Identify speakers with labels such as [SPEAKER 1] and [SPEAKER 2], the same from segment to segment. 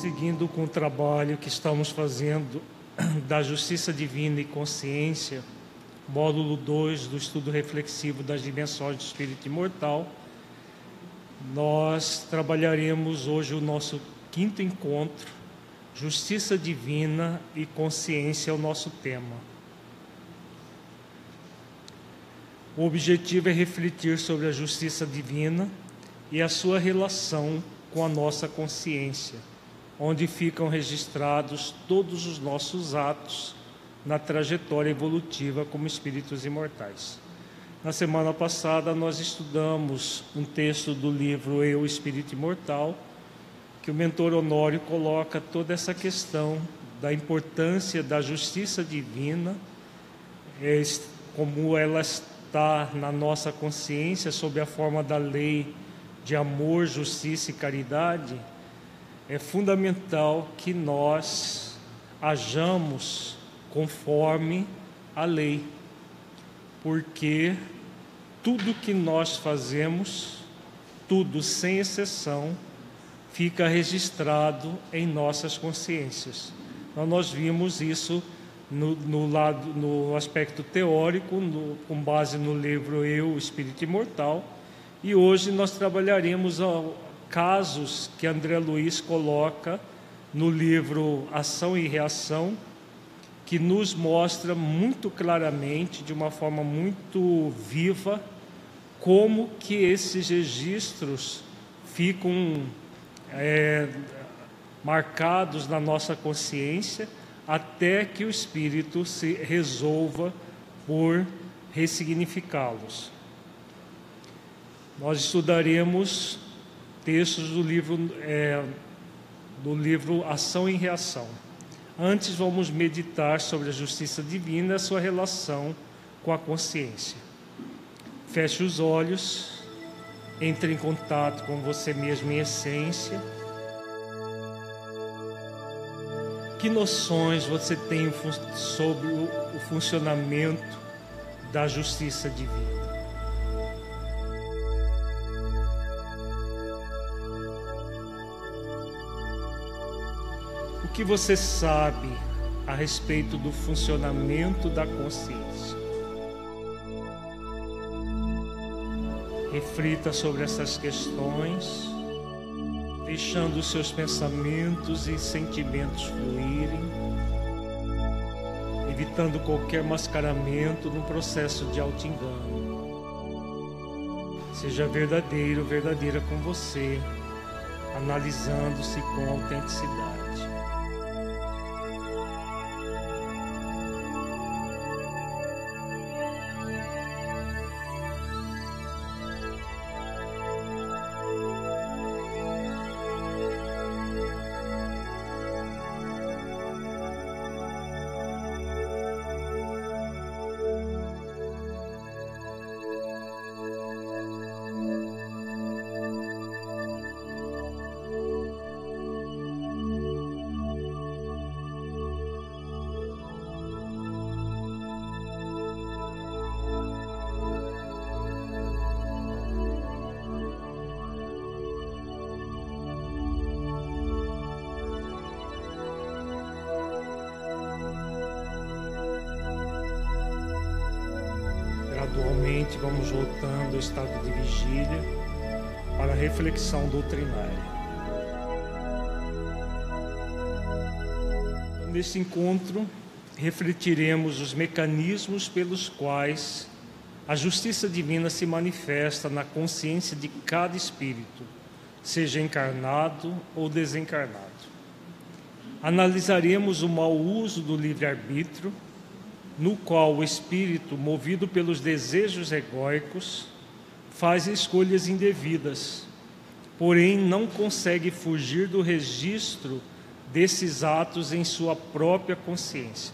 [SPEAKER 1] Prosseguindo com o trabalho que estamos fazendo da Justiça Divina e Consciência, módulo 2 do estudo reflexivo das dimensões do espírito imortal, nós trabalharemos hoje o nosso quinto encontro, Justiça Divina e Consciência é o nosso tema. O objetivo é refletir sobre a justiça divina e a sua relação com a nossa consciência, onde ficam registrados todos os nossos atos na trajetória evolutiva como espíritos imortais. Na semana passada, nós estudamos um texto do livro Eu, Espírito Imortal, que o mentor Honório coloca toda essa questão da importância da justiça divina, é, como ela está na nossa consciência sob a forma da lei de amor, justiça e caridade, é fundamental que nós hajamos conforme a lei, porque tudo que nós fazemos, tudo sem exceção, fica registrado em nossas consciências. Então, nós vimos isso no, no, lado, no aspecto teórico, no, com base no livro Eu, Espírito Imortal, e hoje nós trabalharemos casos que André Luiz coloca no livro Ação e Reação, que nos mostra muito claramente, de uma forma muito viva, como que esses registros ficam é, marcados na nossa consciência até que o espírito se resolva por ressignificá-los. Nós estudaremos textos do livro, é, do livro Ação e Reação. Antes, vamos meditar sobre a justiça divina e sua relação com a consciência. Feche os olhos, entre em contato com você mesmo em essência. Que noções você tem sobre o funcionamento da justiça divina? Que você sabe a respeito do funcionamento da consciência? Reflita sobre essas questões, deixando os seus pensamentos e sentimentos fluírem, evitando qualquer mascaramento no processo de auto-engano. Seja verdadeiro, verdadeira com você, analisando-se com autenticidade. Encontro, refletiremos os mecanismos pelos quais a justiça divina se manifesta na consciência de cada espírito, seja encarnado ou desencarnado. Analisaremos o mau uso do livre-arbítrio no qual o espírito, movido pelos desejos egóicos, faz escolhas indevidas, porém não consegue fugir do registro desses atos em sua própria consciência.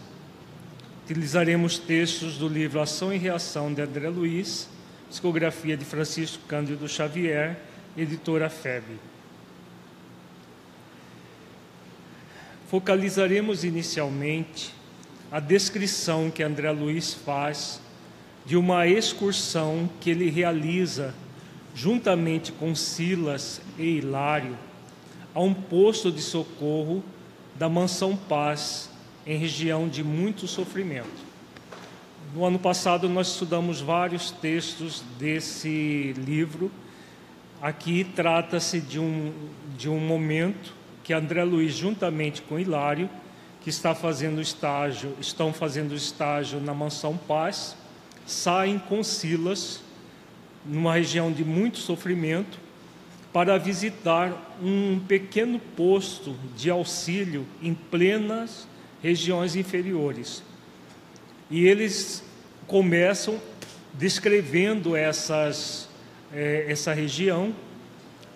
[SPEAKER 1] Utilizaremos textos do livro Ação e Reação de André Luiz, psicografia de Francisco Cândido Xavier, editora FEB. Focalizaremos inicialmente a descrição que André Luiz faz de uma excursão que ele realiza juntamente com Silas e Hilário a um posto de socorro da Mansão Paz, em região de muito sofrimento. No ano passado, nós estudamos vários textos desse livro. Aqui trata-se de um, de um momento que André Luiz, juntamente com Hilário, que está fazendo estágio, estão fazendo estágio na Mansão Paz, saem com Silas, numa região de muito sofrimento, para visitar um pequeno posto de auxílio em plenas regiões inferiores. E eles começam descrevendo essas, é, essa região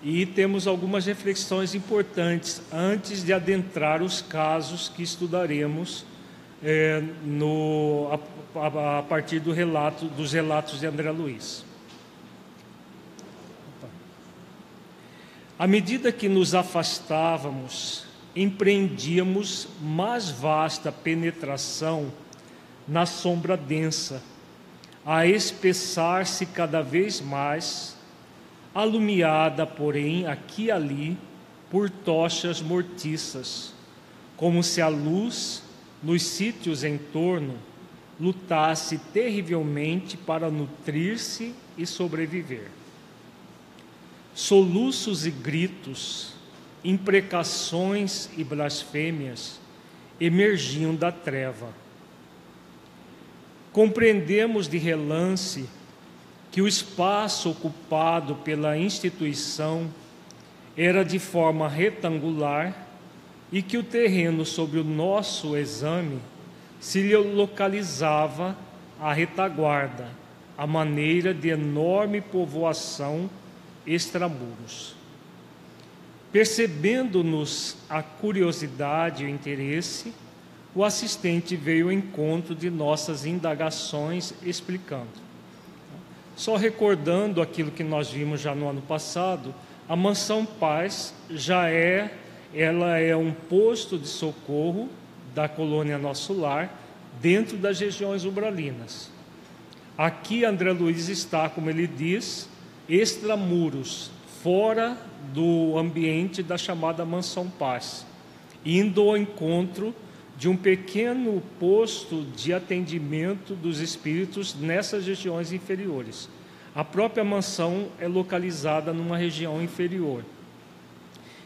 [SPEAKER 1] e temos algumas reflexões importantes antes de adentrar os casos que estudaremos é, no, a, a, partir do relato, dos relatos de André Luiz. À medida que nos afastávamos, empreendíamos mais vasta penetração na sombra densa, a espessar-se cada vez mais, alumiada, porém, aqui e ali, por tochas mortiças, como se a luz nos sítios em torno lutasse terrivelmente para nutrir-se e sobreviver. Soluços e gritos, imprecações e blasfêmias emergiam da treva. Compreendemos de relance que o espaço ocupado pela instituição era de forma retangular e que o terreno sobre o nosso exame se localizava à retaguarda, a maneira de enorme povoação extramuros. Percebendo-nos a curiosidade e o interesse, o assistente veio ao encontro de nossas indagações, explicando. Só recordando aquilo que nós vimos já no ano passado, a mansão Paz já é, ela é um posto de socorro da colônia Nosso Lar dentro das regiões umbralinas. Aqui André Luiz está, como ele diz, extramuros, fora do ambiente da chamada Mansão Paz, indo ao encontro de um pequeno posto de atendimento dos espíritos nessas regiões inferiores. A própria mansão é localizada numa região inferior.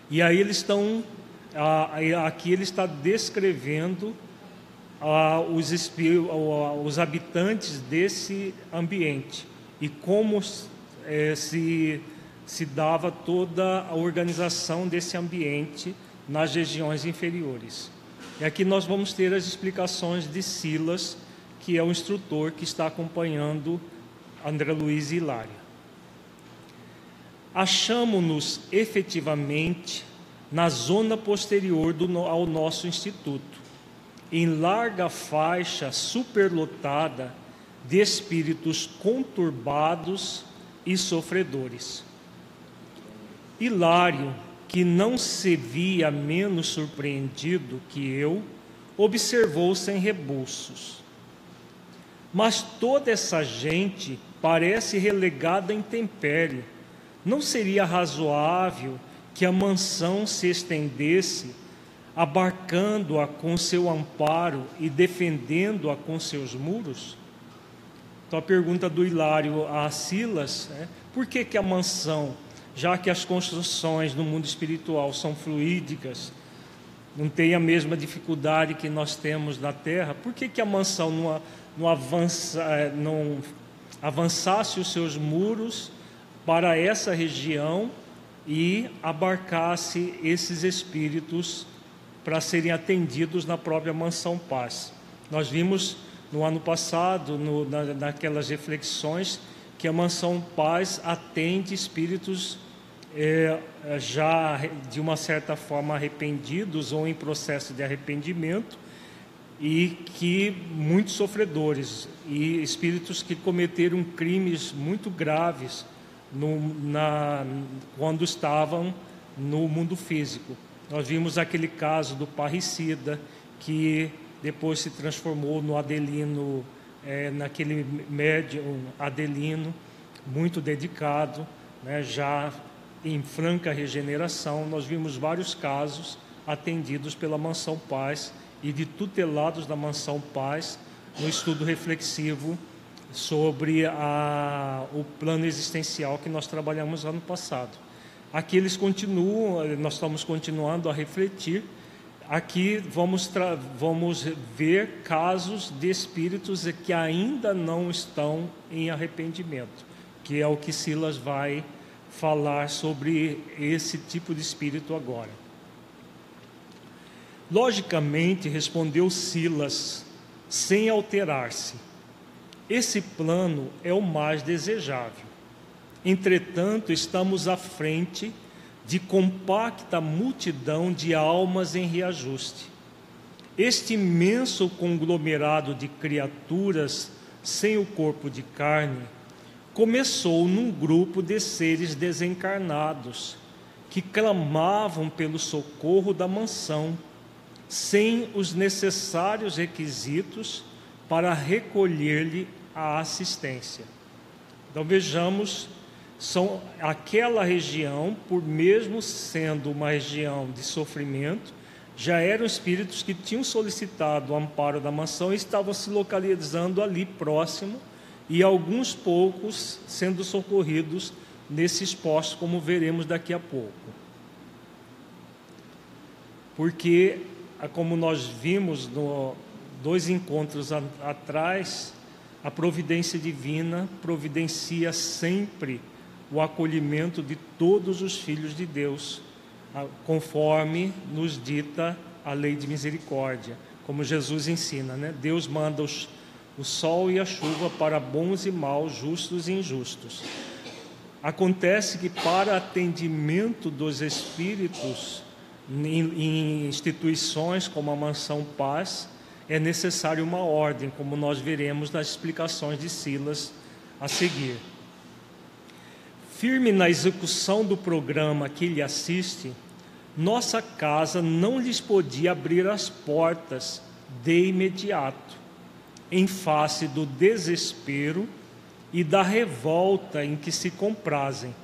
[SPEAKER 1] E aí eles estão, aqui ele está descrevendo os, habitantes desse ambiente e como é, se, se dava toda a organização desse ambiente nas regiões inferiores. E aqui nós vamos ter as explicações de Silas, que é o instrutor que está acompanhando André Luiz e Hilária. Achamos-nos efetivamente na zona posterior do, ao nosso instituto, em larga faixa superlotada de espíritos conturbados e sofredores. Hilário, que não se via menos surpreendido que eu, observou sem rebuços. Mas toda essa gente parece relegada em tempério. Não seria razoável que a mansão se estendesse, abarcando-a com seu amparo e defendendo-a com seus muros? Então a pergunta do Hilário a Silas é: por que, que a mansão, já que as construções no mundo espiritual são fluídicas, não tem a mesma dificuldade que nós temos na Terra, por que, que a mansão não, não, avança, é, não avançasse os seus muros para essa região e abarcasse esses espíritos para serem atendidos na própria mansão paz? Nós vimos no ano passado, no, na, naquelas reflexões, que a Mansão Paz atende espíritos é, já de uma certa forma arrependidos ou em processo de arrependimento e que muitos sofredores e espíritos que cometeram crimes muito graves no, na, quando estavam no mundo físico. Nós vimos aquele caso do parricida que depois se transformou no Adelino, é, naquele médium Adelino, muito dedicado, né, já em franca regeneração, nós vimos vários casos atendidos pela Mansão Paz e de tutelados da Mansão Paz no estudo reflexivo sobre a, o plano existencial que nós trabalhamos ano passado. Aqui eles continuam, nós estamos continuando a refletir. Aqui vamos, vamos ver casos de espíritos que ainda não estão em arrependimento, que é o que Silas vai falar sobre esse tipo de espírito agora. Logicamente, respondeu Silas, sem alterar-se: esse plano é o mais desejável. Entretanto, estamos à frente de compacta multidão de almas em reajuste. Este imenso conglomerado de criaturas sem o corpo de carne começou num grupo de seres desencarnados que clamavam pelo socorro da mansão, sem os necessários requisitos para recolher-lhe a assistência. Então vejamos, são aquela região, por mesmo sendo uma região de sofrimento, já eram espíritos que tinham solicitado o amparo da mansão e estavam se localizando ali próximo e alguns poucos sendo socorridos nesses postos, como veremos daqui a pouco. Porque, como nós vimos no dois encontros a, atrás, a providência divina providencia sempre o acolhimento de todos os filhos de Deus, conforme nos dita a lei de misericórdia, como Jesus ensina, né? Deus manda os o sol e a chuva para bons e maus, justos e injustos. Acontece que, para atendimento dos espíritos em, instituições como a Mansão Paz, é necessário uma ordem, como nós veremos nas explicações de Silas a seguir. Firme na execução do programa que lhe assiste, nossa casa não lhes podia abrir as portas de imediato em face do desespero e da revolta em que se comprazem,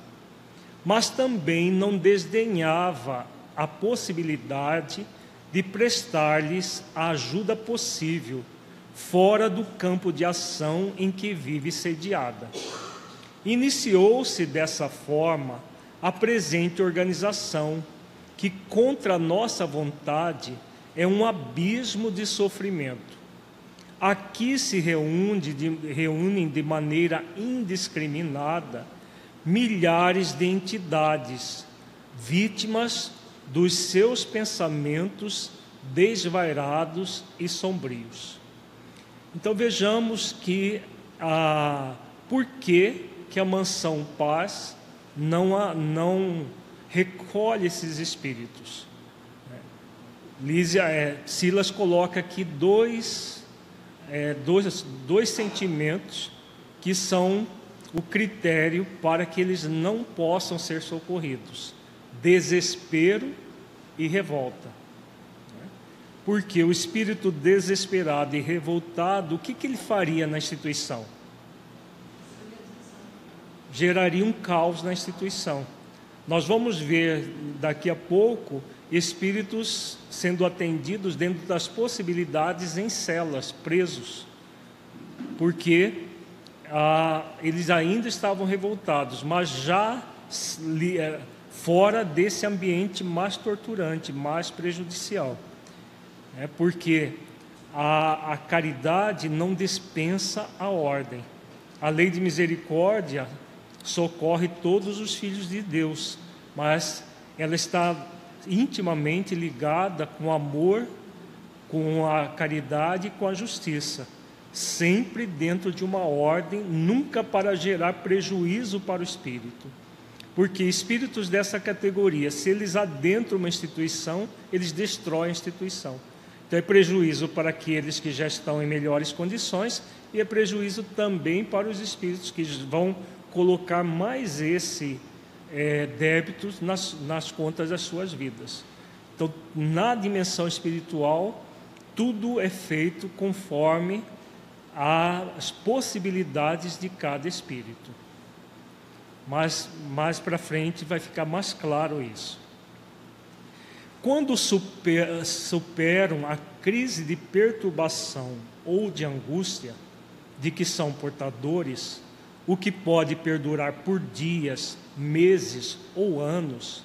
[SPEAKER 1] mas também não desdenhava a possibilidade de prestar-lhes a ajuda possível fora do campo de ação em que vive sediada. Iniciou-se dessa forma a presente organização, que contra nossa vontade é um abismo de sofrimento Aqui se reúne de, reúnem de maneira indiscriminada milhares de entidades, vítimas dos seus pensamentos desvairados e sombrios. Então vejamos que a por que, que a mansão paz não, a, não recolhe esses espíritos. Lísia, é, Silas coloca aqui dois é, dois, dois sentimentos que são o critério para que eles não possam ser socorridos: desespero e revolta. Porque o espírito desesperado e revoltado, o que, que ele faria na instituição? Geraria um caos na instituição. Nós vamos ver daqui a pouco espíritos sendo atendidos dentro das possibilidades em celas, presos, porque ah, eles ainda estavam revoltados, mas já eh, fora desse ambiente mais torturante, mais prejudicial. É porque a, a caridade não dispensa a ordem. A lei de misericórdia socorre todos os filhos de Deus, mas ela está intimamente ligada com o amor, com a caridade e com a justiça, sempre dentro de uma ordem, nunca para gerar prejuízo para o espírito. Porque espíritos dessa categoria, se eles adentram uma instituição, eles destroem a instituição. Então é prejuízo para aqueles que já estão em melhores condições e é prejuízo também para os espíritos que vão colocar mais esse é, débitos nas, nas contas das suas vidas. Então, na dimensão espiritual, tudo é feito conforme as possibilidades de cada espírito. Mas mais para frente vai ficar mais claro isso. Quando super, superam a crise de perturbação ou de angústia de que são portadores, o que pode perdurar por dias, meses ou anos,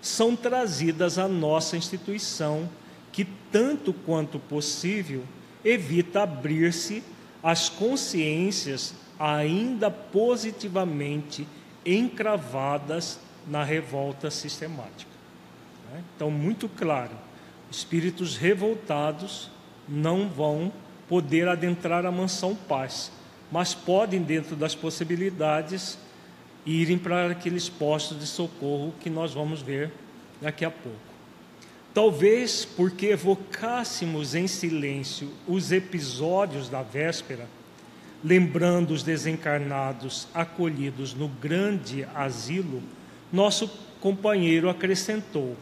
[SPEAKER 1] são trazidas à nossa instituição, que, tanto quanto possível, evita abrir-se às consciências ainda positivamente encravadas na revolta sistemática. Né? Então, muito claro: espíritos revoltados não vão poder adentrar a mansão paz, mas podem, dentro das possibilidades, irem para aqueles postos de socorro que nós vamos ver daqui a pouco. Talvez porque evocássemos em silêncio os episódios da véspera, lembrando os desencarnados acolhidos no grande asilo, nosso companheiro acrescentou: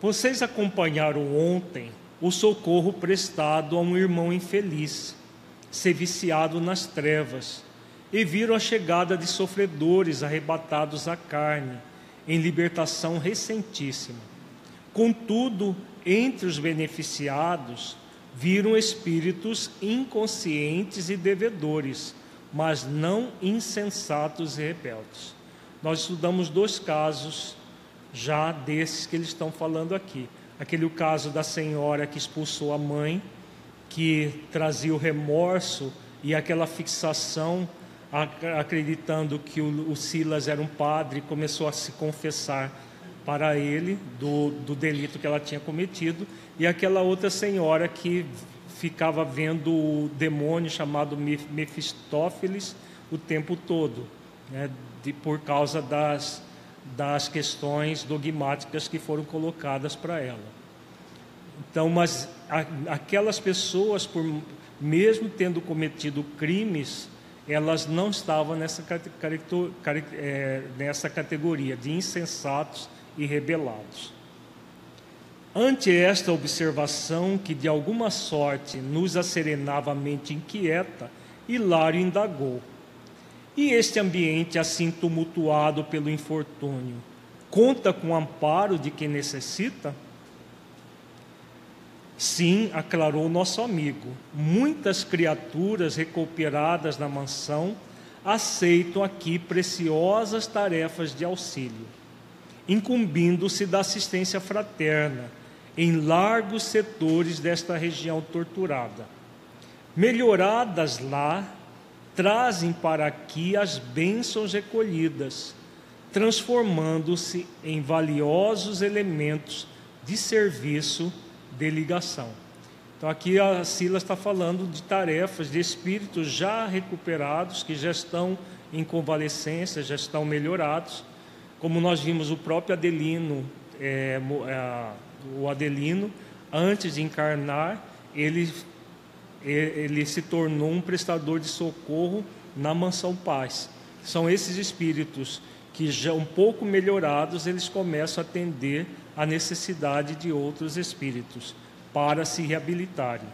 [SPEAKER 1] Vocês acompanharam ontem o socorro prestado a um irmão infeliz, ser viciado nas trevas e viram a chegada de sofredores arrebatados à carne, em libertação recentíssima. Contudo, entre os beneficiados, viram espíritos inconscientes e devedores, mas não insensatos e rebeldes. Nós estudamos dois casos já desses que eles estão falando aqui. Aquele caso da senhora que expulsou a mãe, que trazia o remorso e aquela fixação acreditando que o, Silas era um padre, começou a se confessar para ele do, do delito que ela tinha cometido, e aquela outra senhora que ficava vendo o demônio chamado Mefistófeles o tempo todo, né, de, por causa das, das questões dogmáticas que foram colocadas para ela. Então, mas aquelas pessoas, por, mesmo tendo cometido crimes, elas não estavam nessa, é, nessa categoria de insensatos e rebelados. Ante esta observação, que de alguma sorte nos acerenava a mente inquieta, Hilário indagou: E este ambiente assim tumultuado pelo infortúnio, conta com o amparo de quem necessita? Sim, aclarou nosso amigo, muitas criaturas recuperadas na mansão aceitam aqui preciosas tarefas de auxílio, incumbindo-se da assistência fraterna em largos setores desta região torturada. Melhoradas lá, trazem para aqui as bênçãos recolhidas, transformando-se em valiosos elementos de serviço de ligação. Então aqui a Silas está falando de tarefas de espíritos já recuperados, que já estão em convalescência, já estão melhorados. Como nós vimos o próprio Adelino, é, é, o Adelino, antes de encarnar, ele, ele se tornou um prestador de socorro na Mansão Paz. São esses espíritos que já um pouco melhorados, eles começam a atender a necessidade de outros espíritos para se reabilitarem.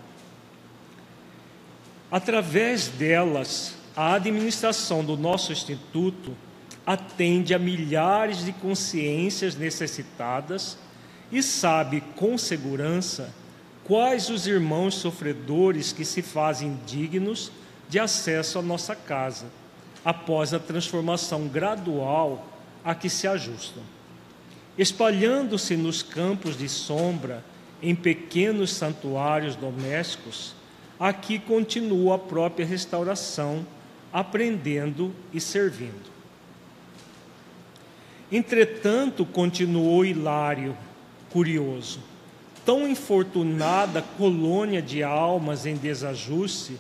[SPEAKER 1] Através delas, a administração do nosso instituto atende a milhares de consciências necessitadas e sabe com segurança quais os irmãos sofredores que se fazem dignos de acesso à nossa casa, após a transformação gradual a que se ajustam espalhando-se nos campos de sombra, em pequenos santuários domésticos, aqui continua a própria restauração, aprendendo e servindo. Entretanto, continuou Hilário, curioso, tão infortunada colônia de almas em desajuste,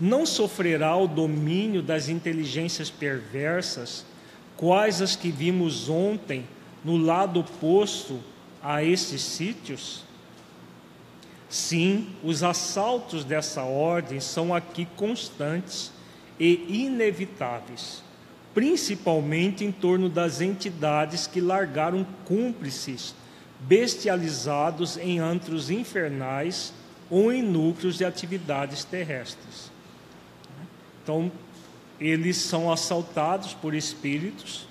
[SPEAKER 1] não sofrerá o domínio das inteligências perversas, quais as que vimos ontem no lado oposto a esses sítios? Sim, os assaltos dessa ordem são aqui constantes e inevitáveis, principalmente em torno das entidades que largaram cúmplices bestializados em antros infernais ou em núcleos de atividades terrestres. Então, eles são assaltados por espíritos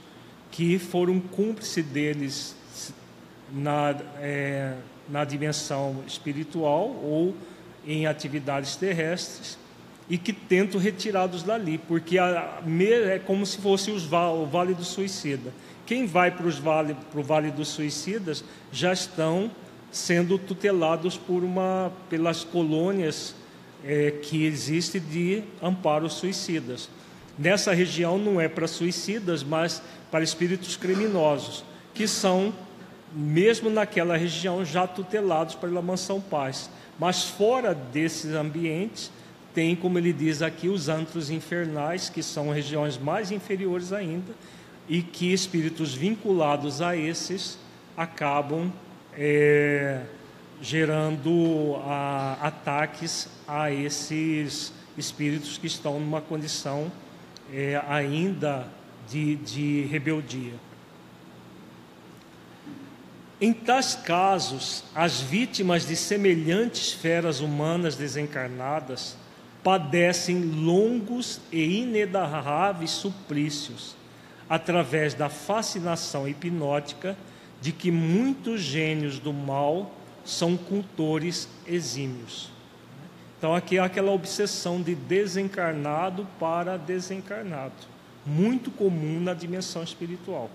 [SPEAKER 1] que foram cúmplices deles na, é, na dimensão espiritual ou em atividades terrestres e que tentam retirá-los dali, porque a, é como se fosse os, o Vale do Suicida. Quem vai para, vale, para o Vale dos Suicidas já estão sendo tutelados por uma, pelas colônias é, que existem de amparo suicidas. Nessa região não é para suicidas, mas para espíritos criminosos, que são, mesmo naquela região, já tutelados pela Mansão Paz. Mas fora desses ambientes, tem, como ele diz aqui, os antros infernais, que são regiões mais inferiores ainda, e que espíritos vinculados a esses acabam é, gerando a, ataques a esses espíritos que estão numa condição é, ainda de, de rebeldia. Em tais casos, as vítimas de semelhantes feras humanas desencarnadas padecem longos e inenarráveis suplícios através da fascinação hipnótica de que muitos gênios do mal são cultores exímios. Então, aqui é aquela obsessão de desencarnado para desencarnado, muito comum na dimensão espiritual.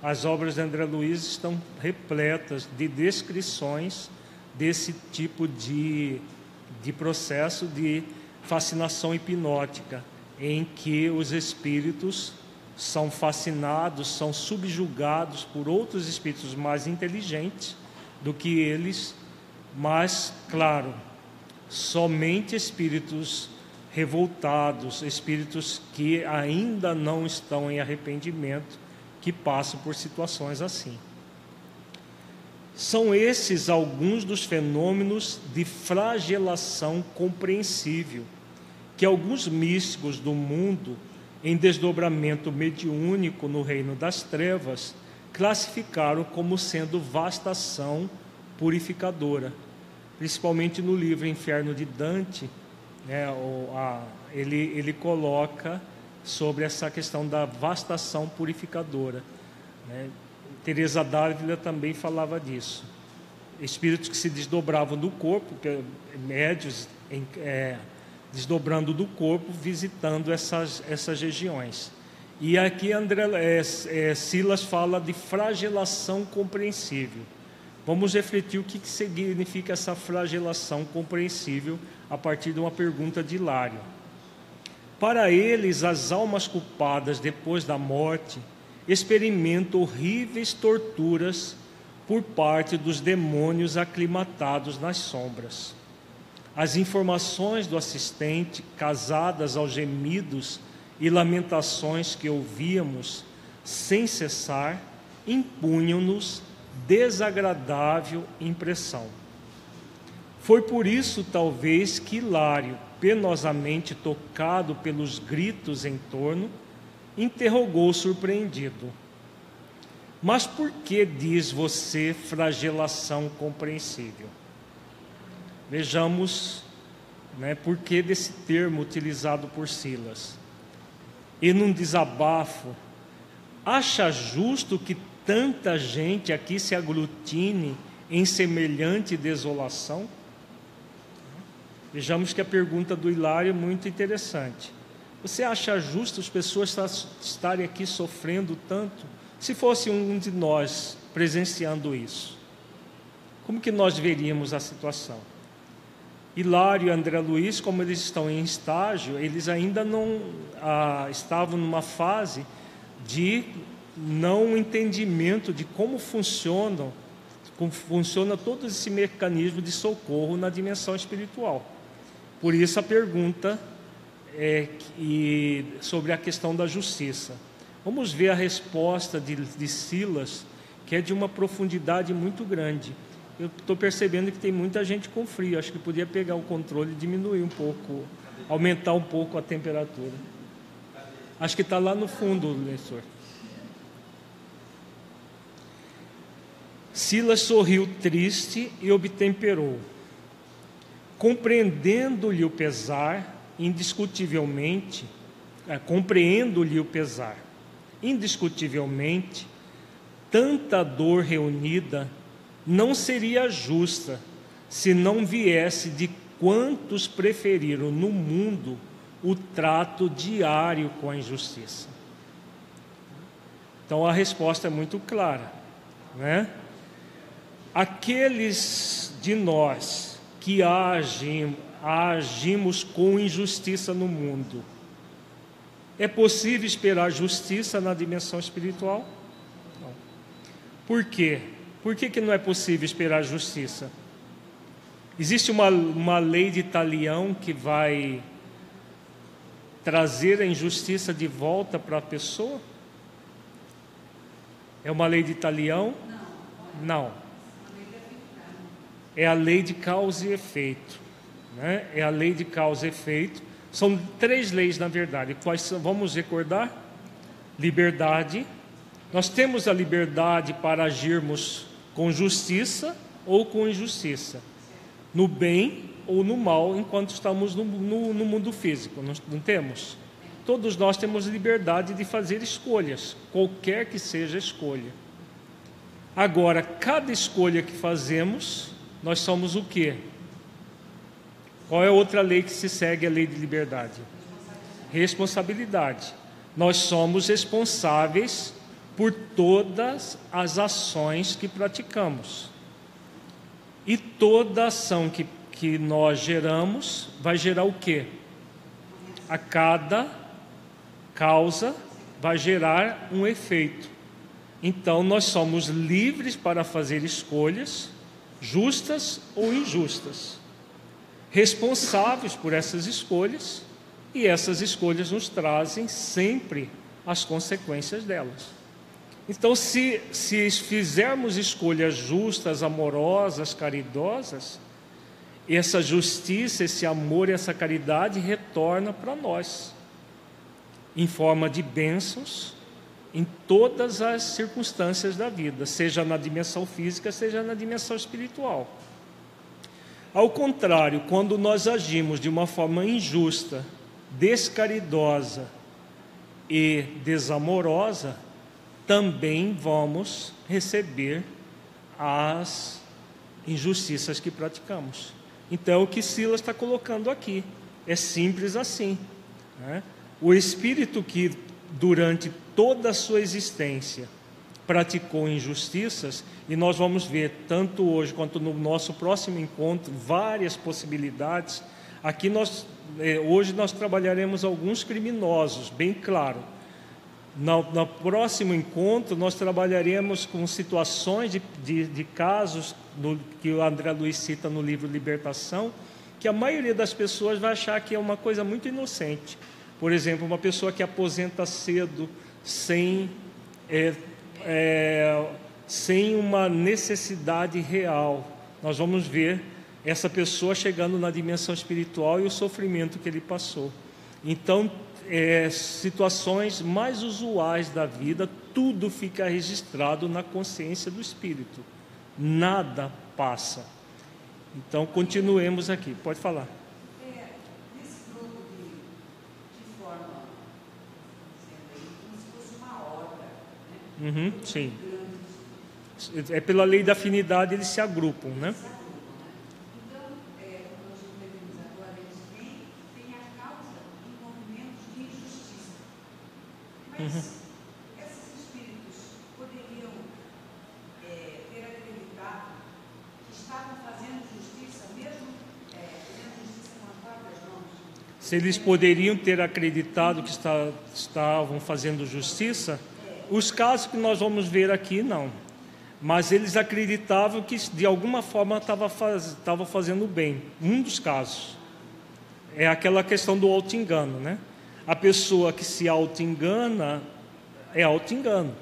[SPEAKER 1] As obras de André Luiz estão repletas de descrições desse tipo de, de processo de fascinação hipnótica, em que os espíritos são fascinados, são subjugados por outros espíritos mais inteligentes do que eles, mas, claro, somente espíritos revoltados, espíritos que ainda não estão em arrependimento, que passam por situações assim. São esses alguns dos fenômenos de flagelação compreensível que alguns místicos do mundo, em desdobramento mediúnico no reino das trevas, classificaram como sendo vastação purificadora principalmente no livro Inferno de Dante, né, a, ele, ele coloca sobre essa questão da vastação purificadora. Né? Teresa d'Ávila também falava disso. Espíritos que se desdobravam do corpo, é médios em, é, desdobrando do corpo, visitando essas, essas regiões. E aqui André, é, é, Silas fala de flagelação compreensível. Vamos refletir o que significa essa flagelação compreensível a partir de uma pergunta de Hilário. Para eles, as almas culpadas depois da morte experimentam horríveis torturas por parte dos demônios aclimatados nas sombras. As informações do assistente, casadas aos gemidos e lamentações que ouvíamos sem cessar, impunham-nos desagradável impressão. Foi por isso, talvez, que Hilário, penosamente tocado pelos gritos em torno, interrogou surpreendido: Mas por que diz você flagelação compreensível? Vejamos né, por que desse termo utilizado por Silas. E num desabafo, acha justo que tanta gente aqui se aglutine em semelhante desolação? Vejamos que a pergunta do Hilário é muito interessante. Você acha justo as pessoas estarem aqui sofrendo tanto? Se fosse um de nós presenciando isso, como que nós veríamos a situação? Hilário e André Luiz, como eles estão em estágio, eles ainda não ah, estavam numa fase de não entendimento de como como funciona todo esse mecanismo de socorro na dimensão espiritual. Por isso a pergunta é sobre a questão da justiça. Vamos ver a resposta de, de Silas, que é de uma profundidade muito grande. Eu estou percebendo que tem muita gente com frio. Acho que podia pegar o controle e diminuir um pouco, aumentar um pouco a temperatura. Acho que está lá no fundo, leitor. Silas sorriu triste e obtemperou. Compreendendo-lhe o pesar, indiscutivelmente, é, compreendo-lhe o pesar. Indiscutivelmente, tanta dor reunida não seria justa se não viesse de quantos preferiram no mundo o trato diário com a injustiça. Então a resposta é muito clara, né? Aqueles de nós que agem, agimos com injustiça no mundo, é possível esperar justiça na dimensão espiritual? Não. Por quê? Por que, que não é possível esperar justiça? Existe uma, uma lei de talião que vai trazer a injustiça de volta para a pessoa? É uma lei de talião? Não. É a lei de causa e efeito. Né? É a lei de causa e efeito. São três leis, na verdade. Quais são? Vamos recordar? Liberdade. Nós temos a liberdade para agirmos com justiça ou com injustiça, no bem ou no mal, enquanto estamos no, no, no mundo físico. Não, não temos? Todos nós temos liberdade de fazer escolhas, qualquer que seja a escolha. Agora, cada escolha que fazemos, nós somos o quê? Qual é outra lei que se segue a lei de liberdade? Responsabilidade. Nós somos responsáveis por todas as ações que praticamos. E toda ação que, que nós geramos vai gerar o quê? A cada causa vai gerar um efeito. Então nós somos livres para fazer escolhas justas ou injustas responsáveis por essas escolhas e essas escolhas nos trazem sempre as consequências delas. Então, se, se fizermos escolhas justas, amorosas, caridosas, essa justiça, esse amor essa caridade retorna para nós em forma de bênçãos em todas as circunstâncias da vida, seja na dimensão física, seja na dimensão espiritual. Ao contrário, quando nós agimos de uma forma injusta, descaridosa e desamorosa, também vamos receber as injustiças que praticamos. Então, é o que Silas está colocando aqui é simples assim. Né? O espírito que durante toda a sua existência praticou injustiças, e nós vamos ver, tanto hoje quanto no nosso próximo encontro, várias possibilidades. Aqui nós, eh, hoje nós trabalharemos alguns criminosos, bem claro. No, no próximo encontro, nós trabalharemos com situações de, de, de casos no, que o André Luiz cita no livro Libertação, que a maioria das pessoas vai achar que é uma coisa muito inocente. Por exemplo, uma pessoa que aposenta cedo, sem é, é, sem uma necessidade real. Nós vamos ver essa pessoa chegando na dimensão espiritual e o sofrimento que ele passou. Então, é, situações mais usuais da vida, tudo fica registrado na consciência do espírito. Nada passa. Então, continuemos aqui. Pode falar. Uhum, sim. É pela lei da afinidade eles se agrupam, né? Uhum. esses espíritos poderiam é, ter acreditado que estavam fazendo justiça, mesmo é, fazendo justiça com as próprias mãos? Se eles poderiam ter acreditado que está, estavam fazendo justiça, os casos que nós vamos ver aqui, não. Mas eles acreditavam que de alguma forma estava faz, fazendo bem. Um dos casos. É aquela questão do auto-engano, né? A pessoa que se auto-engana é auto-engano.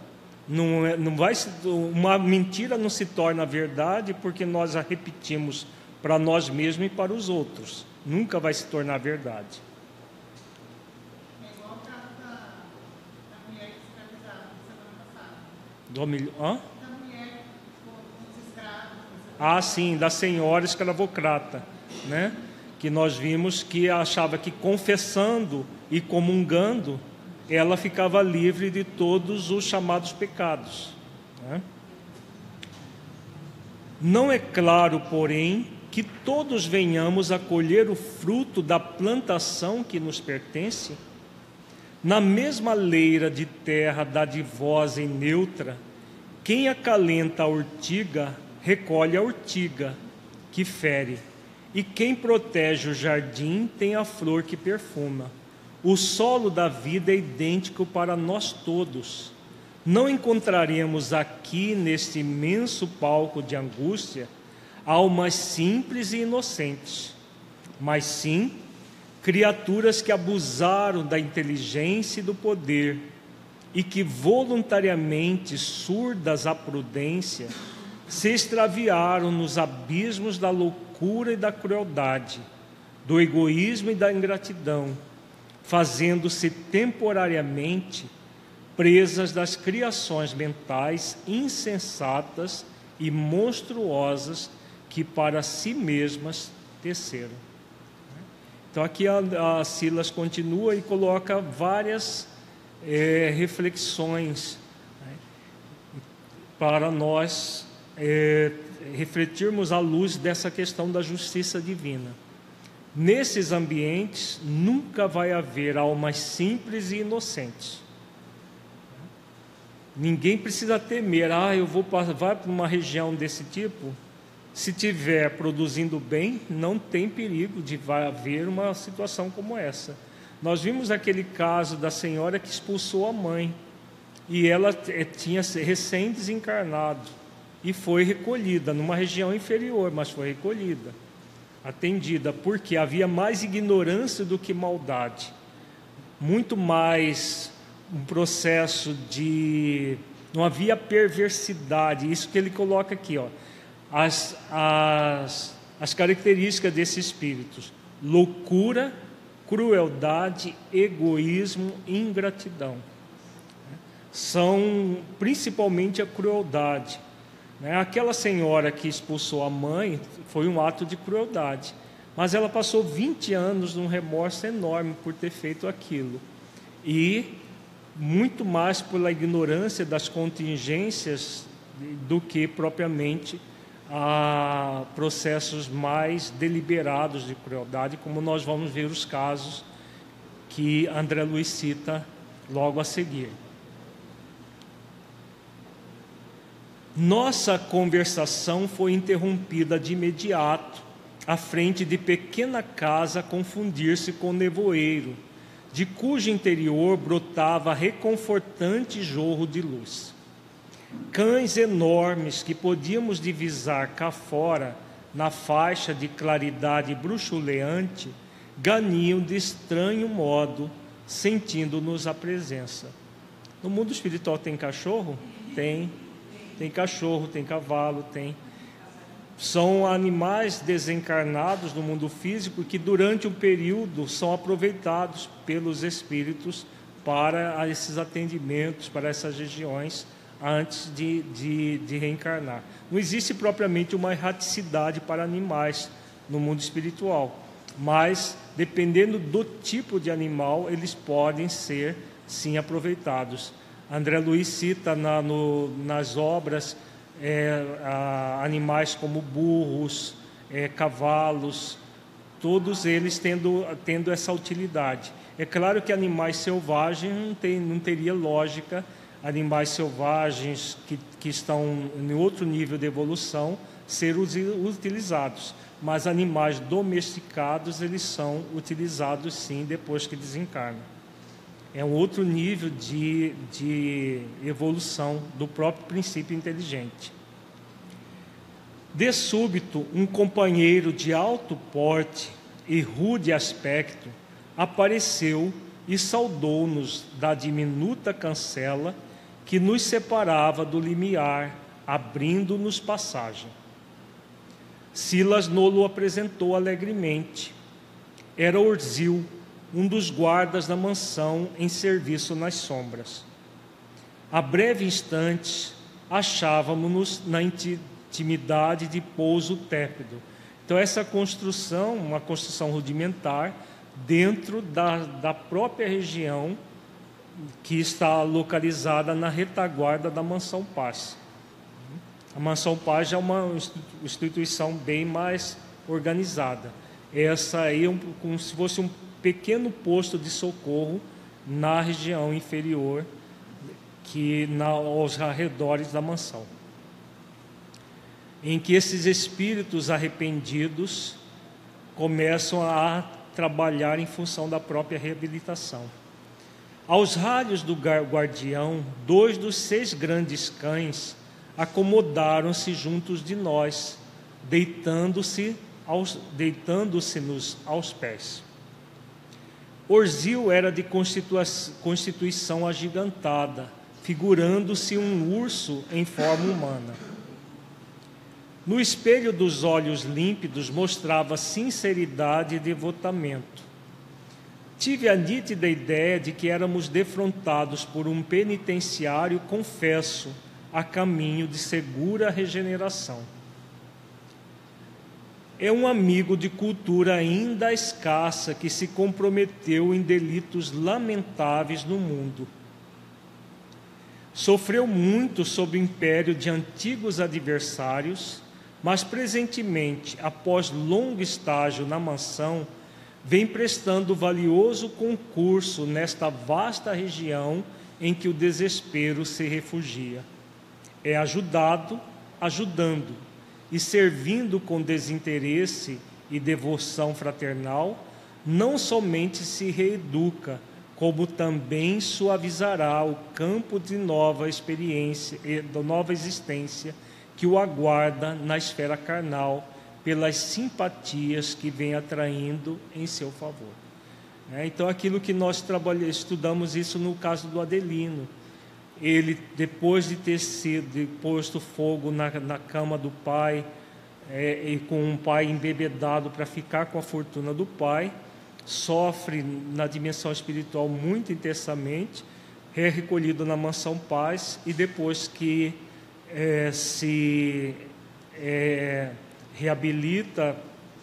[SPEAKER 1] Não, é, não vai, uma mentira não se torna verdade porque nós a repetimos para nós mesmos e para os outros. Nunca vai se tornar verdade. Do milho, hã? Ah, sim, da senhora escravocrata, né? Que nós vimos que achava que confessando e comungando, ela ficava livre de todos os chamados pecados. Né? Não é claro, porém, que todos venhamos a colher o fruto da plantação que nos pertence? Na mesma leira de terra dadivosa e neutra, quem acalenta a urtiga, recolhe a urtiga, que fere, e quem protege o jardim tem a flor que perfuma. O solo da vida é idêntico para nós todos. Não encontraremos aqui, neste imenso palco de angústia, almas simples e inocentes, mas sim criaturas que abusaram da inteligência e do poder e que voluntariamente, surdas à prudência, se extraviaram nos abismos da loucura e da crueldade, do egoísmo e da ingratidão, fazendo-se temporariamente presas das criações mentais insensatas e monstruosas que para si mesmas teceram. Então aqui a, a Silas continua e coloca várias é, reflexões né, para nós é, refletirmos à luz dessa questão da justiça divina. Nesses ambientes nunca vai haver almas simples e inocentes. Ninguém precisa temer, ah, eu vou vai para uma região desse tipo, se tiver produzindo bem, não tem perigo de haver uma situação como essa. Nós vimos aquele caso da senhora que expulsou a mãe e ela eh, tinha recém desencarnado e foi recolhida numa região inferior, mas foi recolhida, atendida, porque havia mais ignorância do que maldade, muito mais um processo de não havia perversidade, isso que ele coloca aqui, ó as, as, as características desses espíritos: loucura, crueldade, egoísmo, ingratidão. São principalmente a crueldade. Né? Aquela senhora que expulsou a mãe foi um ato de crueldade, mas ela passou 20 anos num remorso enorme por ter feito aquilo. E muito mais pela ignorância das contingências do que propriamente a processos mais deliberados de crueldade, como nós vamos ver os casos que André Luiz cita logo a seguir. Nossa conversação foi interrompida de imediato, à frente de pequena casa confundir-se com nevoeiro, de cujo interior brotava reconfortante jorro de luz. Cães enormes que podíamos divisar cá fora, na faixa de claridade bruxuleante, ganiam de estranho modo, sentindo-nos a presença. No mundo espiritual tem cachorro? Tem. Tem cachorro, tem cavalo, tem. São animais desencarnados no mundo físico que durante um período são aproveitados pelos espíritos para esses atendimentos, para essas regiões antes de, de, de reencarnar. Não existe propriamente uma erraticidade para animais no mundo espiritual, mas dependendo do tipo de animal, eles podem ser sim aproveitados. André Luiz cita na, no, nas obras é, a, animais como burros, é, cavalos, todos eles tendo, tendo essa utilidade. É claro que animais selvagens não, tem, não teria lógica animais selvagens que, que estão em outro nível de evolução ser utilizados, mas animais domesticados eles são utilizados sim depois que desencarnam. É um outro nível de, de evolução do próprio princípio inteligente. De súbito, um companheiro de alto porte e rude aspecto apareceu e saudou-nos da diminuta cancela que nos separava do limiar, abrindo-nos passagem. Silas nolo apresentou alegremente. Era Orzil, um dos guardas da mansão em serviço nas sombras. A breve instante, achávamos-nos na intimidade de pouso tépido. Então, essa construção, uma construção rudimentar, dentro da, da própria região que está localizada na retaguarda da Mansão Paz. A Mansão Paz é uma instituição bem mais organizada. Essa aí é como se fosse um pequeno posto de socorro na região inferior, que na, aos arredores da mansão, em que esses espíritos arrependidos começam a trabalhar em função da própria reabilitação. Aos ralhos do guardião, dois dos seis grandes cães acomodaram-se juntos de nós, deitando-se aos, deitando-se-nos aos pés. Orzil era de constituição agigantada, figurando-se um urso em forma humana. No espelho dos olhos límpidos mostrava sinceridade e devotamento. Tive a nítida ideia de que éramos defrontados por um penitenciário confesso a caminho de segura regeneração é um amigo de cultura ainda escassa que se comprometeu em delitos lamentáveis no mundo. Sofreu muito sob o império de antigos adversários, mas presentemente, após longo estágio na mansão, vem prestando valioso concurso nesta vasta região em que o desespero se refugia. É ajudado, ajudando, e servindo com desinteresse e devoção fraternal, não somente se reeduca, como também suavizará o campo de nova experiência, de nova existência que o aguarda na esfera carnal, pelas simpatias que vem atraindo em seu favor. É, então, aquilo que nós estudamos isso no caso do Adelino ele, depois de ter sido posto fogo na, na cama do pai, é, e com um pai embebedado para ficar com a fortuna do pai, sofre na dimensão espiritual muito intensamente, é recolhido na mansão paz e depois que é, se é, reabilita,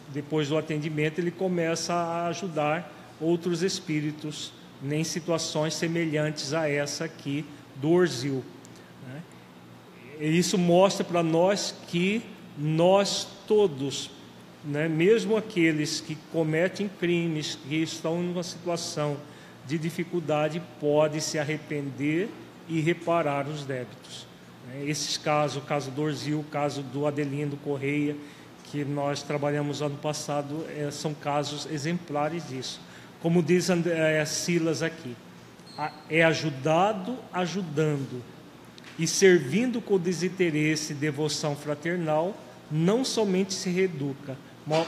[SPEAKER 1] depois do atendimento, ele começa a ajudar outros espíritos em situações semelhantes a essa aqui do Orzil. Né? Isso mostra para nós que nós todos, né, mesmo aqueles que cometem crimes, que estão em uma situação de dificuldade, podem se arrepender e reparar os débitos. Né? Esses casos, o caso do Orzil, o caso do Adelino Correia, que nós trabalhamos ano passado, é, são casos exemplares disso. Como diz é, Silas aqui, é ajudado ajudando e servindo com desinteresse e devoção fraternal, não somente se reeduca,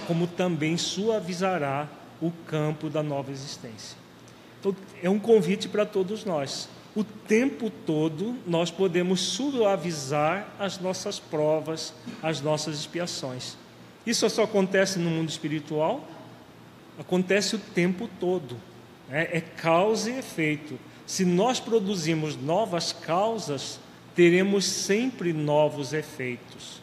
[SPEAKER 1] como também suavizará o campo da nova existência. Então, é um convite para todos nós. O tempo todo nós podemos suavizar as nossas provas, as nossas expiações. Isso só acontece no mundo espiritual? Acontece o tempo todo. É, é causa e efeito. Se nós produzimos novas causas, teremos sempre novos efeitos.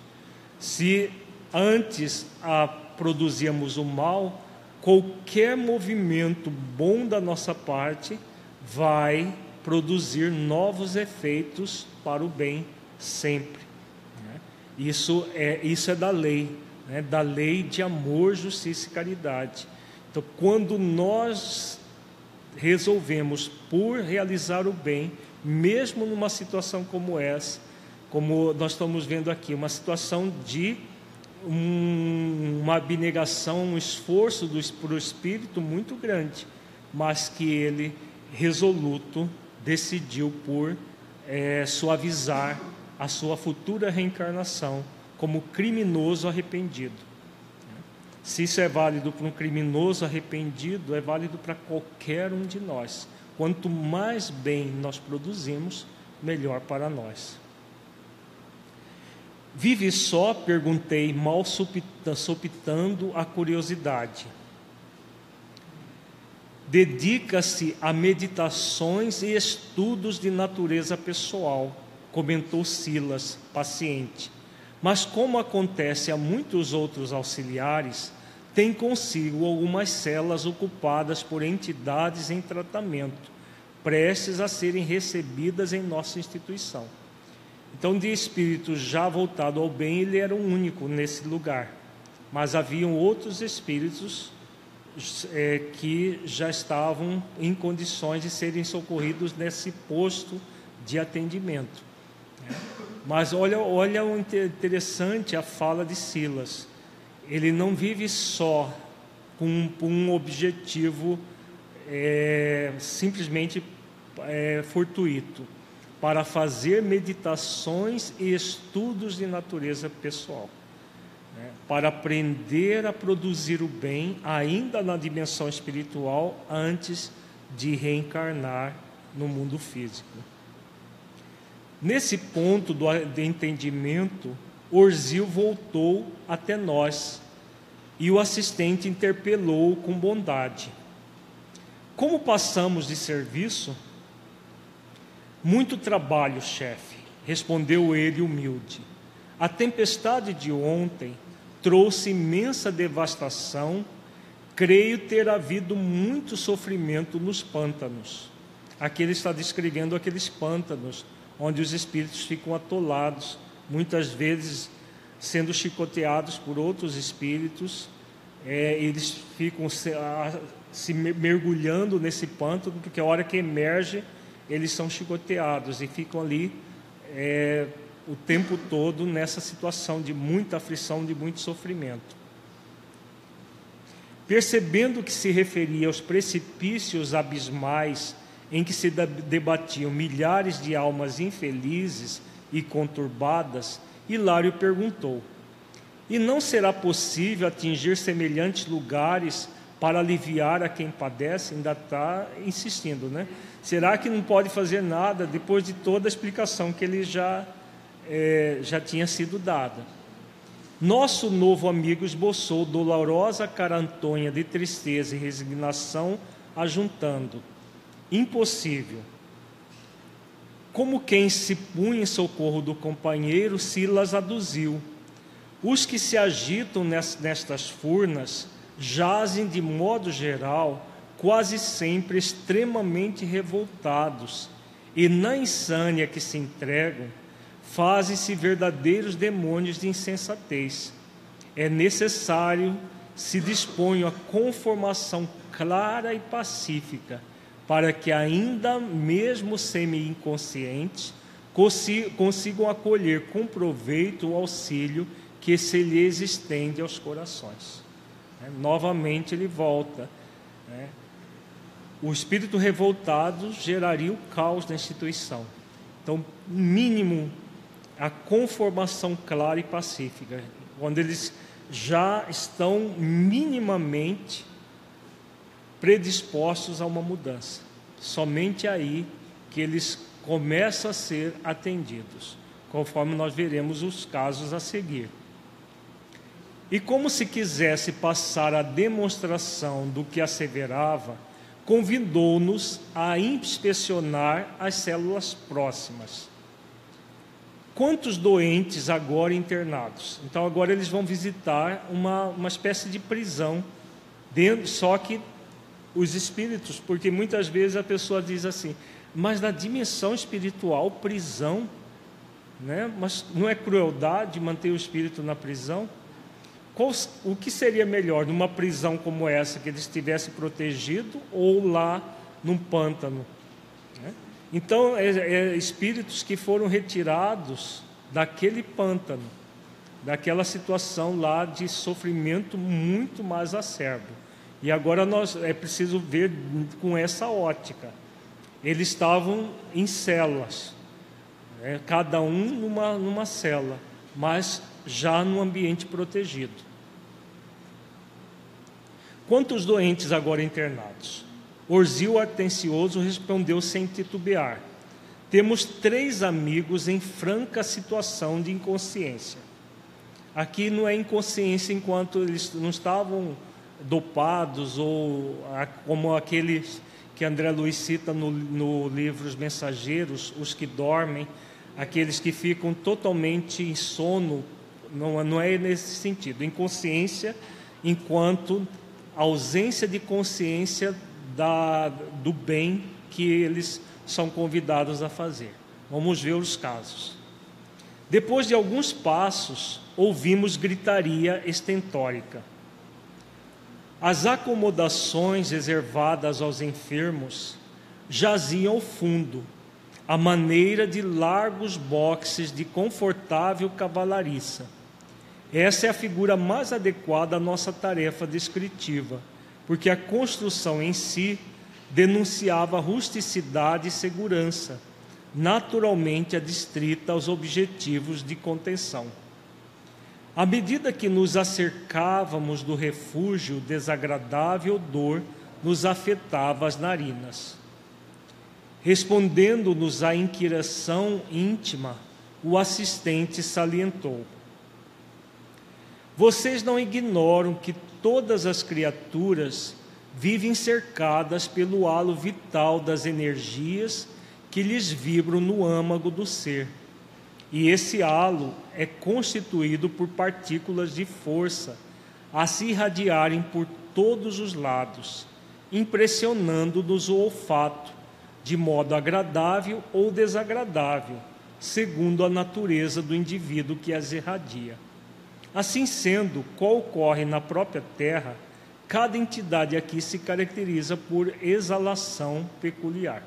[SPEAKER 1] Se antes a, produzíamos o mal, qualquer movimento bom da nossa parte vai produzir novos efeitos para o bem sempre. Né? Isso, é, isso é da lei, né? da lei de amor, justiça e caridade. Então, quando nós resolvemos por realizar o bem, mesmo numa situação como essa, como nós estamos vendo aqui, uma situação de um, uma abnegação, um esforço do, para o espírito muito grande, mas que ele, resoluto, decidiu por é, suavizar a sua futura reencarnação como criminoso arrependido. Se isso é válido para um criminoso arrependido, é válido para qualquer um de nós. Quanto mais bem nós produzimos, melhor para nós. Vive só? perguntei, mal sopitando a curiosidade. Dedica-se a meditações e estudos de natureza pessoal, comentou Silas, paciente. Mas, como acontece a muitos outros auxiliares, tem consigo algumas celas ocupadas por entidades em tratamento, prestes a serem recebidas em nossa instituição. Então, de espírito já voltado ao bem, ele era o único nesse lugar, mas haviam outros espíritos é, que já estavam em condições de serem socorridos nesse posto de atendimento. Mas olha, olha o interessante a fala de Silas. Ele não vive só com, com um objetivo é, simplesmente é, fortuito, para fazer meditações e estudos de natureza pessoal, né, para aprender a produzir o bem ainda na dimensão espiritual antes de reencarnar no mundo físico. Nesse ponto do, entendimento, Orzil voltou até nós e o assistente interpelou com bondade. Como passamos de serviço? Muito trabalho, chefe, respondeu ele humilde. A tempestade de ontem trouxe imensa devastação. Creio ter havido muito sofrimento nos pântanos. Aqui ele está descrevendo aqueles pântanos onde os espíritos ficam atolados, muitas vezes sendo chicoteados por outros espíritos. É, eles ficam se, a, se mergulhando nesse pântano, porque a hora que emerge, eles são chicoteados e ficam ali é, o tempo todo nessa situação de muita aflição, de muito sofrimento. Percebendo que se referia aos precipícios abismais em que se debatiam milhares de almas infelizes e conturbadas, Hilário perguntou: E não será possível atingir semelhantes lugares para aliviar a quem padece? Ainda está insistindo, né? Será que não pode fazer nada depois de toda a explicação que ele já, é, já tinha sido dada? Nosso novo amigo esboçou dolorosa carantonha de tristeza e resignação, ajuntando: impossível. Como quem se punha em socorro do companheiro, Silas aduziu. Os que se agitam nestas furnas jazem de modo geral, quase sempre extremamente revoltados, e na insânia que se entregam, fazem-se verdadeiros demônios de insensatez. É necessário se disponham a conformação clara e pacífica para que ainda mesmo semi-inconscientes consigam acolher com proveito o auxílio que se lhes estende aos corações. É, novamente ele volta. Né? O espírito revoltado geraria o caos da instituição. Então, mínimo a conformação clara e pacífica, quando eles já estão minimamente predispostos a uma mudança. Somente aí que eles começam a ser atendidos, conforme nós veremos os casos a seguir. E como se quisesse passar a demonstração do que asseverava, convidou-nos a inspecionar as células próximas. Quantos doentes agora internados? Então, agora eles vão visitar uma, uma espécie de prisão, dentro, só que os espíritos, porque muitas vezes a pessoa diz assim, mas na dimensão espiritual, prisão, né? mas não é crueldade manter o espírito na prisão? Qual, o que seria melhor numa prisão como essa, que ele estivesse protegido, ou lá num pântano? Né? Então, é, é, espíritos que foram retirados daquele pântano, daquela situação lá de sofrimento muito mais acerbo. E agora nós é preciso ver com essa ótica. Eles estavam em celas, né? cada um numa, numa cela, mas já no ambiente protegido. Quantos doentes agora internados? Orzil atencioso respondeu sem titubear. Temos três amigos em franca situação de inconsciência. Aqui não é inconsciência enquanto eles não estavam dopados, ou como aqueles que André Luiz cita no, no livro Os Mensageiros, os que dormem, aqueles que ficam totalmente em sono, não, não é nesse sentido. Inconsciência enquanto ausência de consciência da, do bem que eles são convidados a fazer. Vamos ver os casos. Depois de alguns passos, ouvimos gritaria estentórica. As acomodações reservadas aos enfermos jaziam ao fundo, à maneira de largos boxes de confortável cavalariça. Essa é a figura mais adequada à nossa tarefa descritiva, porque a construção em si denunciava rusticidade e segurança naturalmente adstrita aos objetivos de contenção. À medida que nos acercávamos do refúgio, desagradável odor nos afetava as narinas. Respondendo-nos à inquiração íntima, o assistente salientou: Vocês não ignoram que todas as criaturas vivem cercadas pelo halo vital das energias que lhes vibram no âmago do ser. E esse halo é constituído por partículas de força a se irradiarem por todos os lados, impressionando-nos o olfato, de modo agradável ou desagradável, segundo a natureza do indivíduo que as irradia. Assim sendo, qual ocorre na própria Terra, cada entidade aqui se caracteriza por exalação peculiar.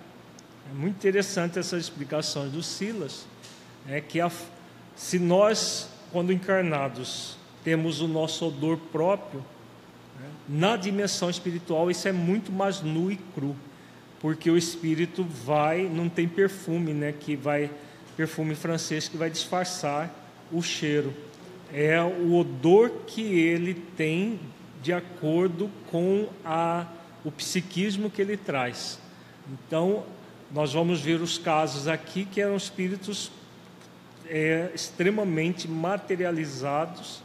[SPEAKER 1] É muito interessante essas explicações do Silas, é que a, se nós, quando encarnados, temos o nosso odor próprio, né, na dimensão espiritual isso é muito mais nu e cru, porque o espírito vai, não tem perfume, né, que vai perfume francês que vai disfarçar o cheiro. É o odor que ele tem de acordo com a, o psiquismo que ele traz. Então, nós vamos ver os casos aqui que eram espíritos é, extremamente materializados,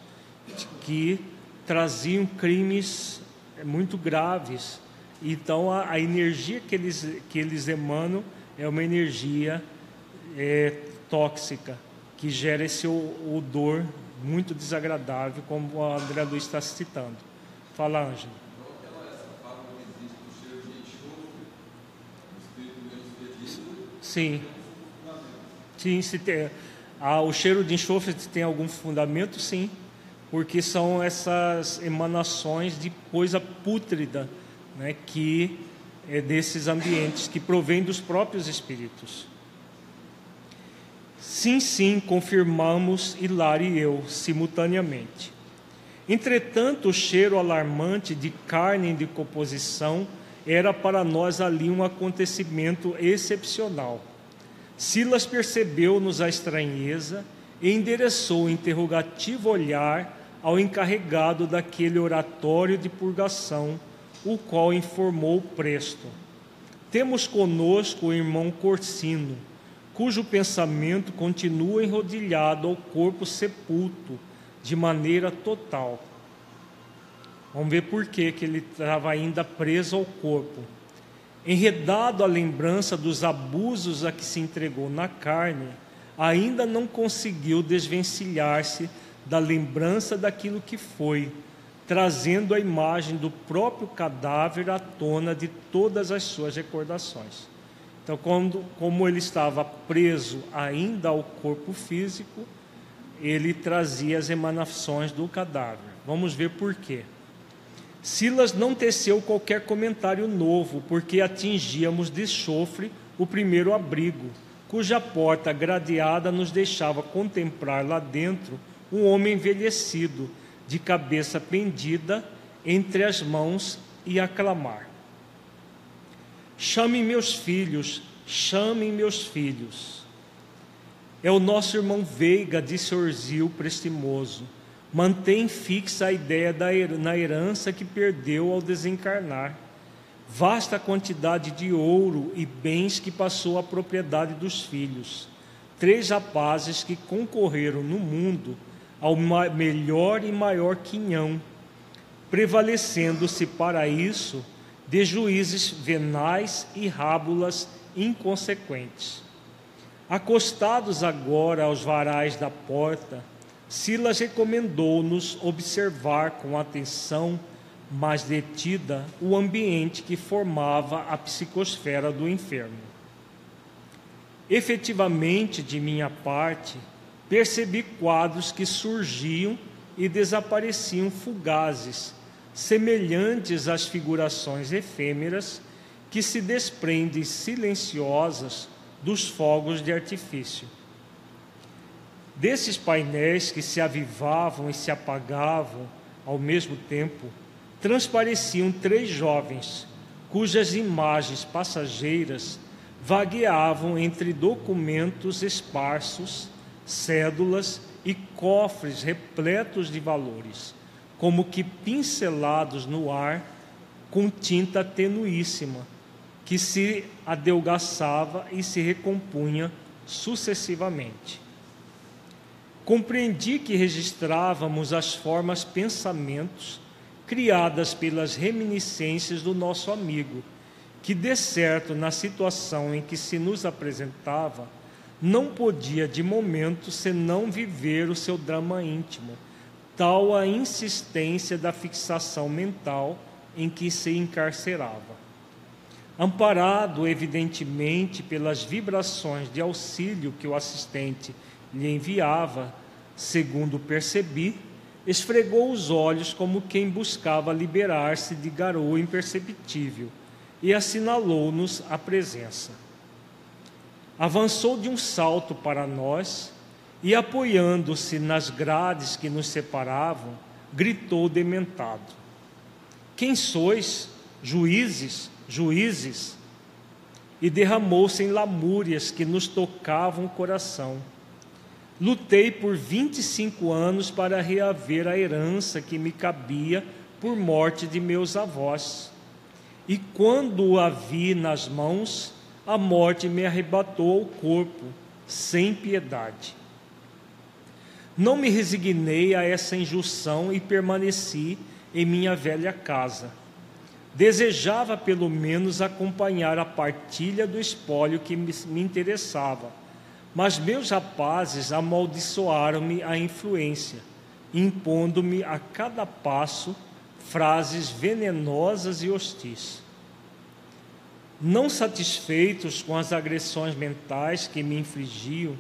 [SPEAKER 1] que traziam crimes é, muito graves. Então, a, a energia que eles, que eles emanam é uma energia é, tóxica, que gera esse odor muito desagradável, como a André Luiz está citando. Fala, Ângelo. Sim. Sim, se tem, ah, o cheiro de enxofre tem algum fundamento? Sim, porque são essas emanações de coisa pútrida né, que é desses ambientes que provém dos próprios espíritos. Sim, sim, confirmamos Hilário e eu simultaneamente. Entretanto, o cheiro alarmante de carne em decomposição era para nós ali um acontecimento excepcional. Silas percebeu-nos a estranheza e endereçou o interrogativo olhar ao encarregado daquele oratório de purgação, o qual informou presto. Temos conosco o irmão Corsino, cujo pensamento continua enrodilhado ao corpo sepulto de maneira total Vamos ver por que, que ele estava ainda preso ao corpo. Enredado à lembrança dos abusos a que se entregou na carne, ainda não conseguiu desvencilhar-se da lembrança daquilo que foi, trazendo a imagem do próprio cadáver à tona de todas as suas recordações. Então, quando, como ele estava preso ainda ao corpo físico, ele trazia as emanações do cadáver. Vamos ver por quê. Silas não teceu qualquer comentário novo, porque atingíamos de chofre o primeiro abrigo, cuja porta gradeada nos deixava contemplar lá dentro um homem envelhecido, de cabeça pendida entre as mãos e aclamar: Chamem meus filhos, chamem meus filhos. É o nosso irmão Veiga, disse Orzil prestimoso mantém fixa a ideia da, na herança que perdeu ao desencarnar. Vasta quantidade de ouro e bens que passou à propriedade dos filhos. Três rapazes que concorreram no mundo ao melhor e maior quinhão, prevalecendo-se para isso de juízes venais e rábulas inconsequentes. Acostados agora aos varais da porta, Silas recomendou-nos observar com atenção mais detida o ambiente que formava a psicosfera do enfermo. Efetivamente, de minha parte, percebi quadros que surgiam e desapareciam fugazes, semelhantes às figurações efêmeras que se desprendem silenciosas dos fogos de artifício. Desses painéis que se avivavam e se apagavam ao mesmo tempo, transpareciam três jovens, cujas imagens passageiras vagueavam entre documentos esparsos, cédulas e cofres repletos de valores, como que pincelados no ar com tinta tenuíssima, que se adelgaçava e se recompunha sucessivamente. Compreendi que registrávamos as formas pensamentos criadas pelas reminiscências do nosso amigo, que, de certo, na situação em que se nos apresentava, não podia de momento senão viver o seu drama íntimo, tal a insistência da fixação mental em que se encarcerava. Amparado, evidentemente, pelas vibrações de auxílio que o assistente lhe enviava, segundo percebi, esfregou os olhos como quem buscava liberar-se de garoa imperceptível e assinalou-nos a presença. Avançou de um salto para nós e, apoiando-se nas grades que nos separavam, gritou dementado: Quem sois? Juízes, juízes? E derramou-se em lamúrias que nos tocavam o coração Lutei por 25 anos para reaver a herança que me cabia por morte de meus avós. E quando a vi nas mãos, a morte me arrebatou ao corpo, sem piedade. Não me resignei a essa injunção e permaneci em minha velha casa. Desejava pelo menos acompanhar a partilha do espólio que me interessava mas meus rapazes amaldiçoaram-me a influência, impondo-me a cada passo frases venenosas e hostis. Não satisfeitos com as agressões mentais que me infligiam,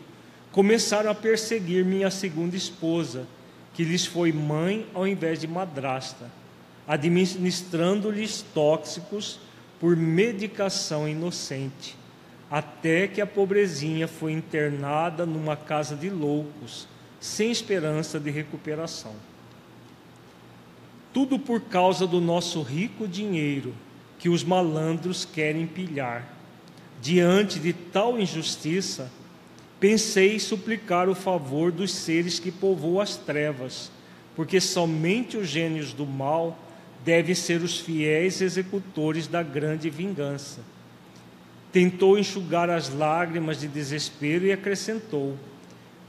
[SPEAKER 1] começaram a perseguir minha segunda esposa, que lhes foi mãe ao invés de madrasta, administrando-lhes tóxicos por medicação inocente até que a pobrezinha foi internada numa casa de loucos, sem esperança de recuperação. Tudo por causa do nosso rico dinheiro que os malandros querem pilhar. Diante de tal injustiça, pensei suplicar o favor dos seres que povoam as trevas, porque somente os gênios do mal devem ser os fiéis executores da grande vingança tentou enxugar as lágrimas de desespero e acrescentou: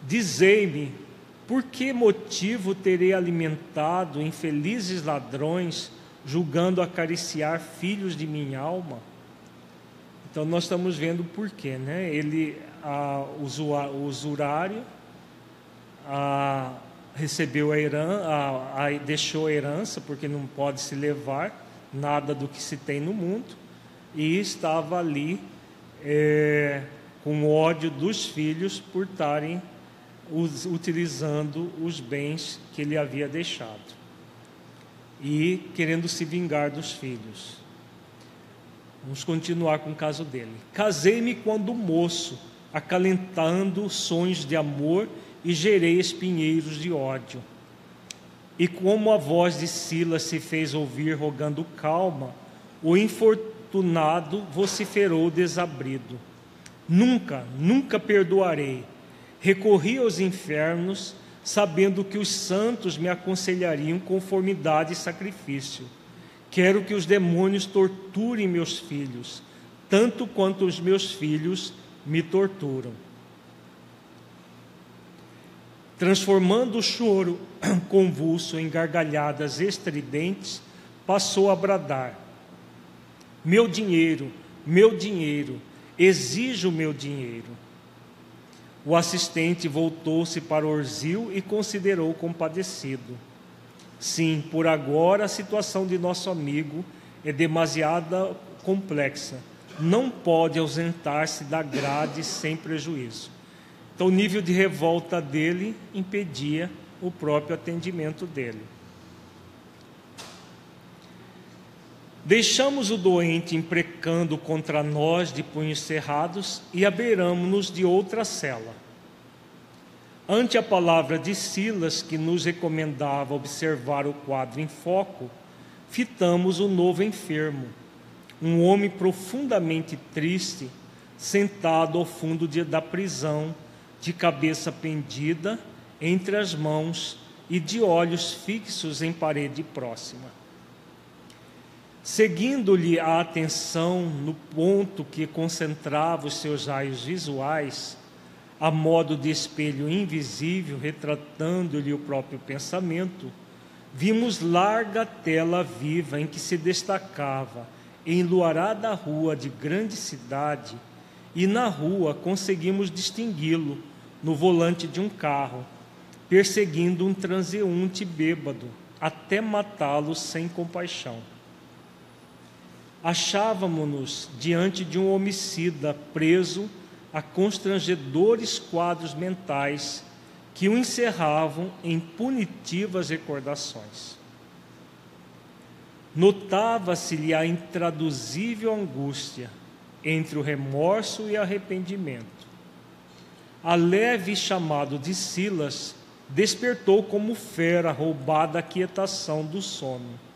[SPEAKER 1] Dizei-me, por que motivo terei alimentado infelizes ladrões, julgando acariciar filhos de minha alma? Então nós estamos vendo o porquê, né? Ele, a, o usurário, a, recebeu a herança, a, a, deixou a herança, porque não pode se levar nada do que se tem no mundo, e estava ali é, com ódio dos filhos por estarem utilizando os bens que ele havia deixado e querendo se vingar dos filhos. Vamos continuar com o caso dele. Casei-me quando moço, acalentando sonhos de amor e gerei espinheiros de ódio. E como a voz de Silas se fez ouvir rogando calma, o infortúnio tunado vociferou desabrido. Nunca, nunca perdoarei. Recorri aos infernos, sabendo que os santos me aconselhariam conformidade e sacrifício. Quero que os demônios torturem meus filhos, tanto quanto os meus filhos me torturam. Transformando o choro convulso em gargalhadas estridentes, passou a bradar: meu dinheiro, meu dinheiro, exijo meu dinheiro. O assistente voltou-se para Orzil e considerou compadecido. Sim, por agora a situação de nosso amigo é demasiada complexa. Não pode ausentar-se da grade sem prejuízo. Então, o nível de revolta dele impedia o próprio atendimento dele. Deixamos o doente imprecando contra nós de punhos cerrados e abeiramos-nos de outra cela. Ante a palavra de Silas, que nos recomendava observar o quadro em foco, fitamos o novo enfermo, um homem profundamente triste, sentado ao fundo de, da prisão, de cabeça pendida entre as mãos e de olhos fixos em parede próxima seguindo-lhe a atenção no ponto que concentrava os seus raios visuais, a modo de espelho invisível retratando-lhe o próprio pensamento, vimos larga tela viva em que se destacava, em luarada rua de grande cidade, e na rua conseguimos distingui-lo no volante de um carro, perseguindo um transeunte bêbado, até matá-lo sem compaixão achávamos-nos diante de um homicida preso a constrangedores quadros mentais que o encerravam em punitivas recordações. Notava-se-lhe a intraduzível angústia entre o remorso e arrependimento. A leve chamado de Silas despertou como fera roubada a quietação do sono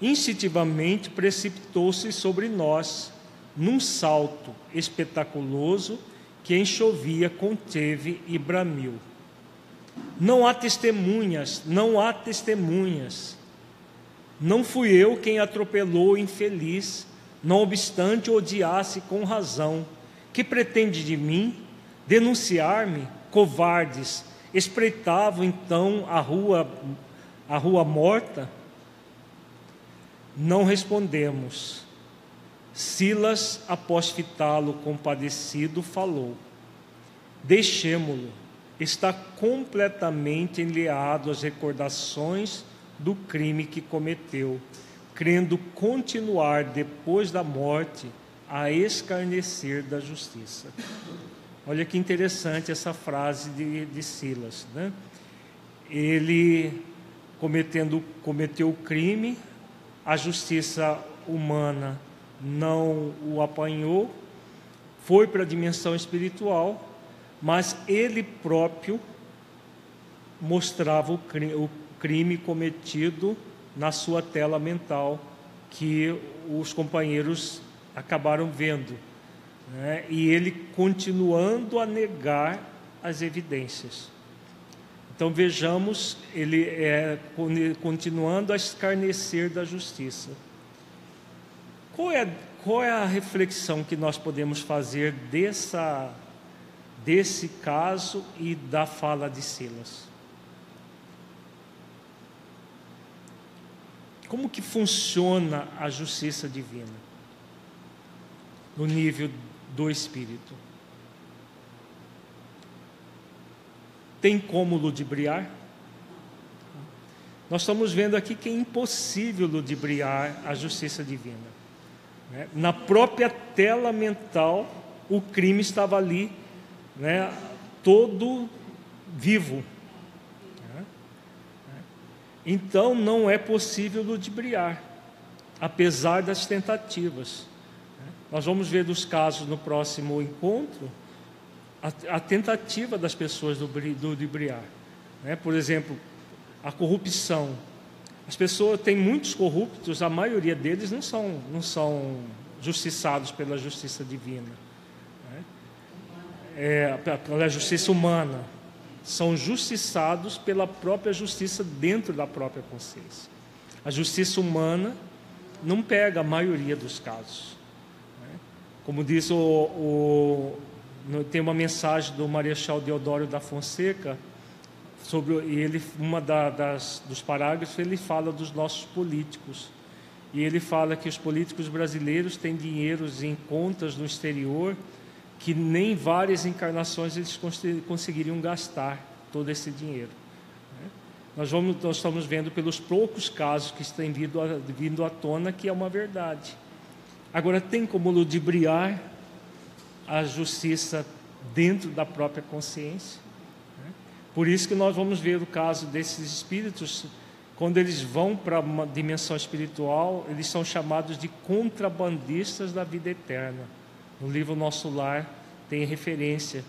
[SPEAKER 1] instintivamente precipitou-se sobre nós num salto espetaculoso que enxovia, conteve e bramiu. Não há testemunhas, não há testemunhas. Não fui eu quem atropelou o infeliz, não obstante odiasse com razão. Que pretende de mim? Denunciar-me? Covardes, espreitavam então a rua, a rua morta? Não respondemos. Silas, após fitá-lo compadecido, falou: Deixemo-lo, está completamente enleado às recordações do crime que cometeu, crendo continuar depois da morte a escarnecer da justiça. Olha que interessante essa frase de, de Silas, né? Ele cometendo, cometeu o crime, a justiça humana não o apanhou, foi para a dimensão espiritual, mas ele próprio mostrava o crime cometido na sua tela mental, que os companheiros acabaram vendo. Né? E ele continuando a negar as evidências. Então vejamos, ele é continuando a escarnecer da justiça. Qual é, qual é a reflexão que nós podemos fazer dessa, desse caso e da fala de Silas? Como que funciona a justiça divina no nível do Espírito? Tem como ludibriar? Nós estamos vendo aqui que é impossível ludibriar a justiça divina. Né? Na própria tela mental, o crime estava ali, né, todo vivo. Né? Então não é possível ludibriar, apesar das tentativas. Né? Nós vamos ver dos casos no próximo encontro a, a tentativa das pessoas do, do. Né? Por exemplo, a corrupção. As pessoas têm muitos corruptos, a maioria deles não são, não são justiçados pela justiça divina, né? é, pela justiça humana. São justiçados pela própria justiça dentro da própria consciência. A justiça humana não pega a maioria dos casos. Né? Como diz o, o tem uma mensagem do Marechal Deodoro da Fonseca sobre ele uma da, das dos parágrafos ele fala dos nossos políticos e ele fala que os políticos brasileiros têm dinheiros em contas no exterior que nem várias encarnações eles conseguiriam gastar todo esse dinheiro. Né? Nós, vamos, nós estamos vendo pelos poucos casos que têm vindo, vindo à tona que é uma verdade. Agora, tem como ludibriar a justiça dentro da própria consciência? Né? Por isso que nós vamos ver o caso desses espíritos, quando eles vão para uma dimensão espiritual, eles são chamados de contrabandistas da vida eterna. No livro Nosso Lar tem referência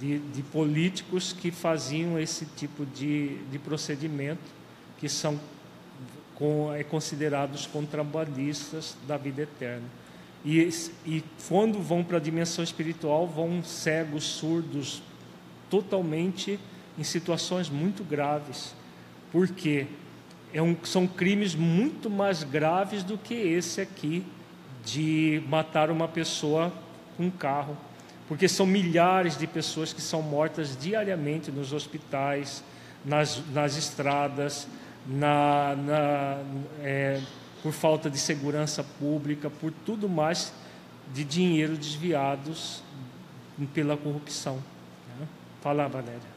[SPEAKER 1] de, de políticos que faziam esse tipo de, de procedimento, que são com, é, considerados contrabandistas da vida eterna. E, e quando vão para a dimensão espiritual, vão cegos, surdos, totalmente em situações muito graves. Por quê? É um, são crimes muito mais graves do que esse aqui, de matar uma pessoa com um carro. Porque são milhares de pessoas que são mortas diariamente nos hospitais, nas, nas estradas, na, na, é, por falta de segurança pública, por tudo mais de dinheiro desviados pela corrupção. Né? Fala, Valéria.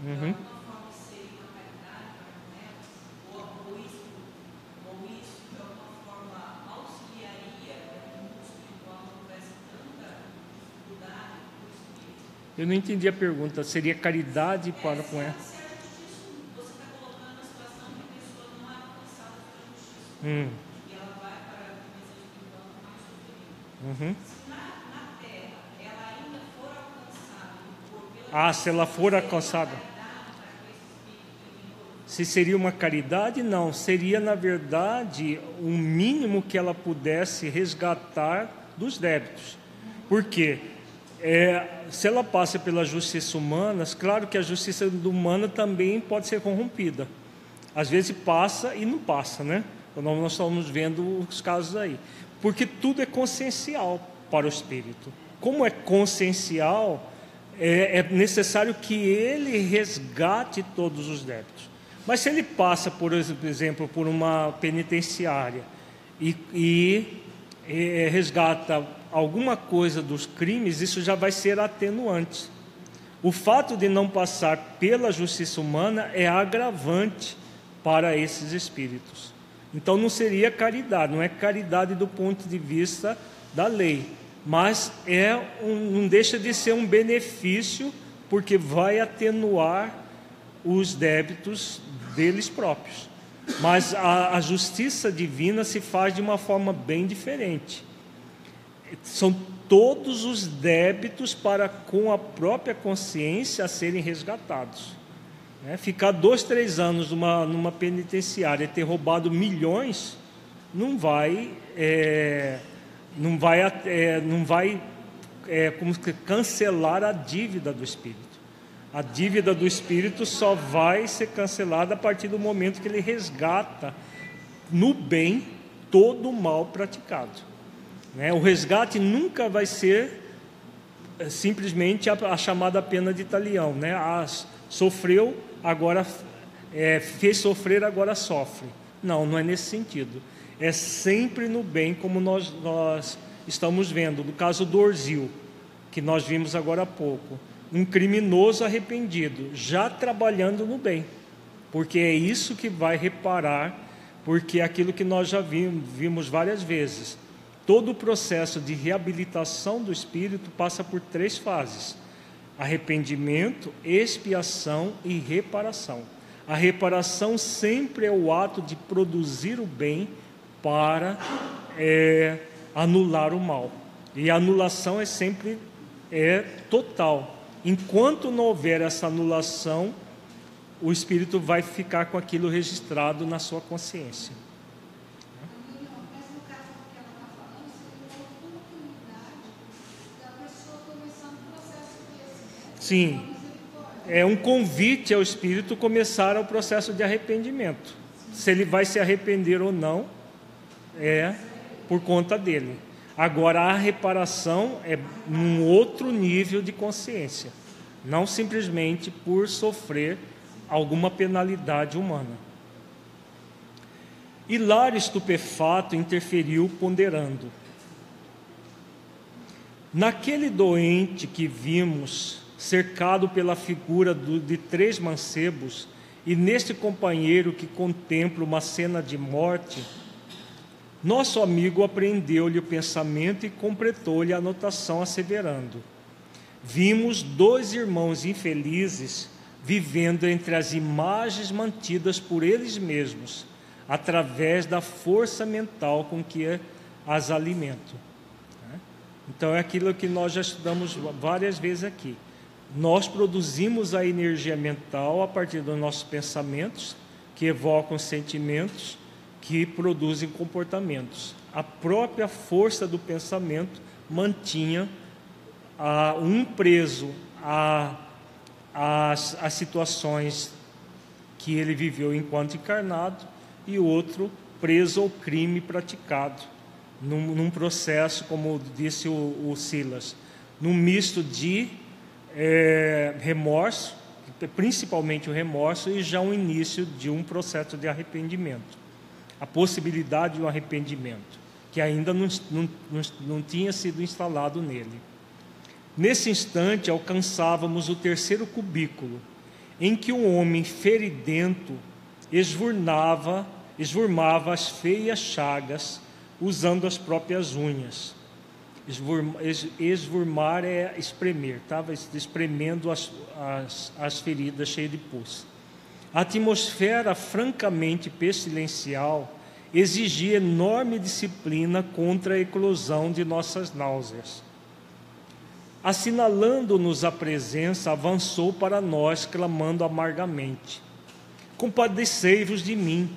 [SPEAKER 1] Uhum. Eu não entendi a pergunta. Seria caridade para com ela? Hum. Uhum. Ah, se ela for alcançada. Se seria uma caridade, não. Seria, na verdade, o mínimo que ela pudesse resgatar dos débitos. Por quê? É, se ela passa pela justiça humana, claro que a justiça humana também pode ser corrompida. Às vezes passa e não passa, né? Nós estamos vendo os casos aí. Porque tudo é consciencial para o espírito. Como é consciencial, é, é necessário que ele resgate todos os débitos. Mas se ele passa, por exemplo, por uma penitenciária e, e, e resgata alguma coisa dos crimes, isso já vai ser atenuante. O fato de não passar pela justiça humana é agravante para esses espíritos. Então não seria caridade, não é caridade do ponto de vista da lei, mas é um, não deixa de ser um benefício porque vai atenuar os débitos deles próprios. Mas a, a justiça divina se faz de uma forma bem diferente são todos os débitos para com a própria consciência a serem resgatados. É, ficar dois, três anos numa, numa penitenciária e ter roubado milhões não vai, é, não vai, é, não vai é, como cancelar a dívida do espírito. A dívida do espírito só vai ser cancelada a partir do momento que ele resgata no bem todo o mal praticado. Né? O resgate nunca vai ser é, simplesmente a, a chamada pena de talião. Né? A, sofreu, agora é, fez sofrer, agora sofre. Não, não é nesse sentido. É sempre no bem, como nós, nós estamos vendo. No caso do Orzil, que nós vimos agora há pouco. Um criminoso arrependido, já trabalhando no bem. Porque é isso que vai reparar, porque é aquilo que nós já vimos, vimos várias vezes Todo o processo de reabilitação do espírito passa por três fases: arrependimento, expiação e reparação. A reparação sempre é o ato de produzir o bem para é, anular o mal. E a anulação é sempre é total. Enquanto não houver essa anulação, o espírito vai ficar com aquilo registrado na sua consciência. Sim. É um convite ao espírito começar o processo de arrependimento. Se ele vai se arrepender ou não, é por conta dele. Agora, a reparação é num outro nível de consciência, não simplesmente por sofrer alguma penalidade humana. Hilário, estupefato, interferiu, ponderando. Naquele doente que vimos, cercado pela figura do, de três mancebos, e neste companheiro que contempla uma cena de morte, nosso amigo apreendeu-lhe o pensamento e completou-lhe a anotação, asseverando: Vimos dois irmãos infelizes vivendo entre as imagens mantidas por eles mesmos, através da força mental com que as alimentam. Né? Então, é aquilo que nós já estudamos várias vezes aqui. Nós produzimos a energia mental a partir dos nossos pensamentos, que evocam sentimentos, que produzem comportamentos. A própria força do pensamento mantinha a, um preso a, as situações que ele viveu enquanto encarnado e outro preso ao crime praticado, num, num processo, como disse o, o, Silas, num misto de é, remorso, principalmente o remorso, e já um início de um processo de arrependimento. A possibilidade de um arrependimento, que ainda não, não, não, não tinha sido instalado nele. Nesse instante, alcançávamos o terceiro cubículo, em que um homem feridento esvurnava esvurmava as feias chagas usando as próprias unhas. Esvurmar é espremer, estava espremendo as, as, as feridas cheias de pus. A atmosfera francamente pestilencial exigia enorme disciplina contra a eclosão de nossas náuseas. Assinalando-nos a presença, avançou para nós, clamando amargamente: Compadecei-vos de mim.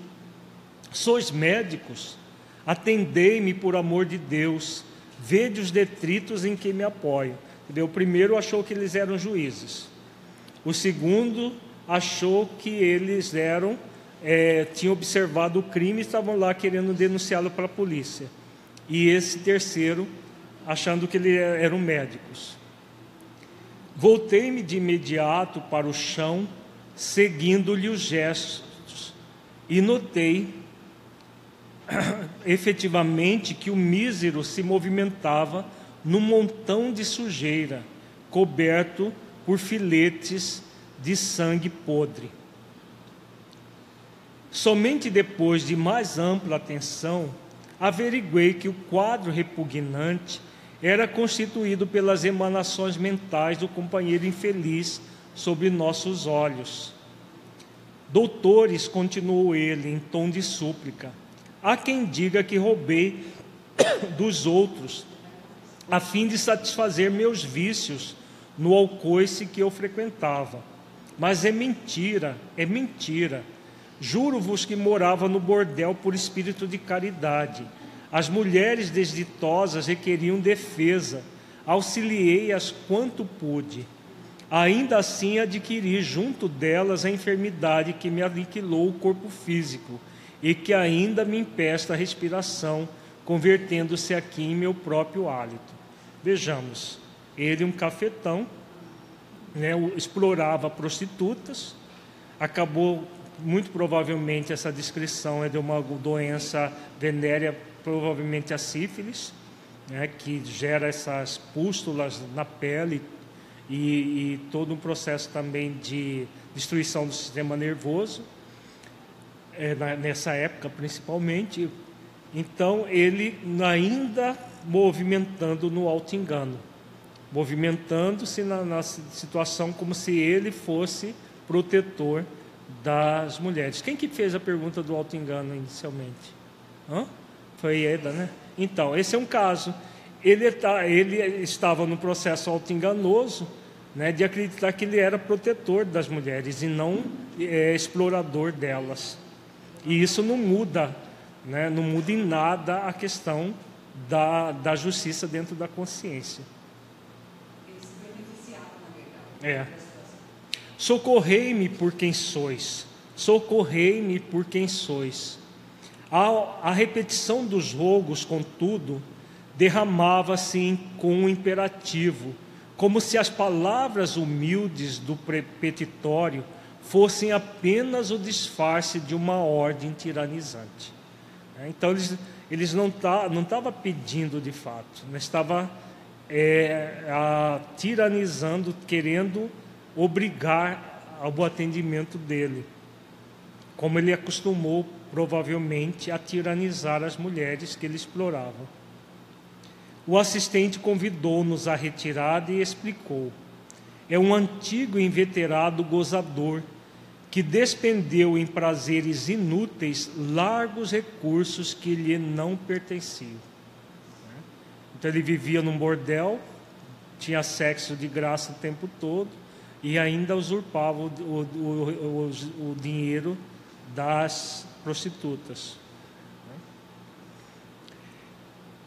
[SPEAKER 1] Sois médicos, atendei-me por amor de Deus, vede os detritos em que me apoio. O primeiro achou que eles eram juízes. O segundo achou que eles eram, é, tinham observado o crime e estavam lá querendo denunciá-lo para a polícia. E esse terceiro achando que eles eram médicos. Voltei-me de imediato para o chão, seguindo-lhe os gestos, e notei efetivamente que o mísero se movimentava num montão de sujeira, coberto por filetes de sangue podre. Somente depois de mais ampla atenção, averiguei que o quadro repugnante era constituído pelas emanações mentais do companheiro infeliz sobre nossos olhos. Doutores, continuou ele em tom de súplica, Há quem diga que roubei dos outros, a fim de satisfazer meus vícios no alcoice que eu frequentava. Mas é mentira, é mentira. Juro-vos que morava no bordel por espírito de caridade. As mulheres desditosas requeriam defesa, auxiliei-as quanto pude. Ainda assim adquiri junto delas a enfermidade que me aniquilou o corpo físico e que ainda me empesta a respiração, convertendo-se aqui em meu próprio hálito. Vejamos, ele, um cafetão, né, explorava prostitutas, acabou, muito provavelmente, essa descrição é de uma doença venérea, provavelmente a sífilis, né, que gera essas pústulas na pele e, e todo um processo também de destruição do sistema nervoso é, na, nessa época principalmente. Então ele ainda movimentando no alto engano, movimentando-se na, na situação como se ele fosse protetor das mulheres. Quem que fez a pergunta do alto engano inicialmente? Hã? Foi Eda, né? Então, esse é um caso. Ele, tá, ele estava no processo auto-enganoso né, de acreditar que ele era protetor das mulheres e não é, explorador delas. E isso não muda, né? não muda em nada a questão da, da justiça dentro da consciência. É. Socorrei-me por quem sois, socorrei-me por quem sois. A, a repetição dos rogos, contudo, derramava-se com um imperativo, como se as palavras humildes do petitório fossem apenas o disfarce de uma ordem tiranizante. Né? Então eles, eles não tá, não estavam pedindo de fato, mas estava é, a, tiranizando, querendo obrigar ao atendimento dele, como ele acostumou provavelmente a tiranizar as mulheres que ele explorava. O assistente convidou-nos à retirada e explicou: é um antigo e inveterado gozador que despendeu em prazeres inúteis largos recursos que lhe não pertenciam. Então ele vivia num bordel, tinha sexo de graça o tempo todo e ainda usurpava o, o, o, o dinheiro das prostitutas.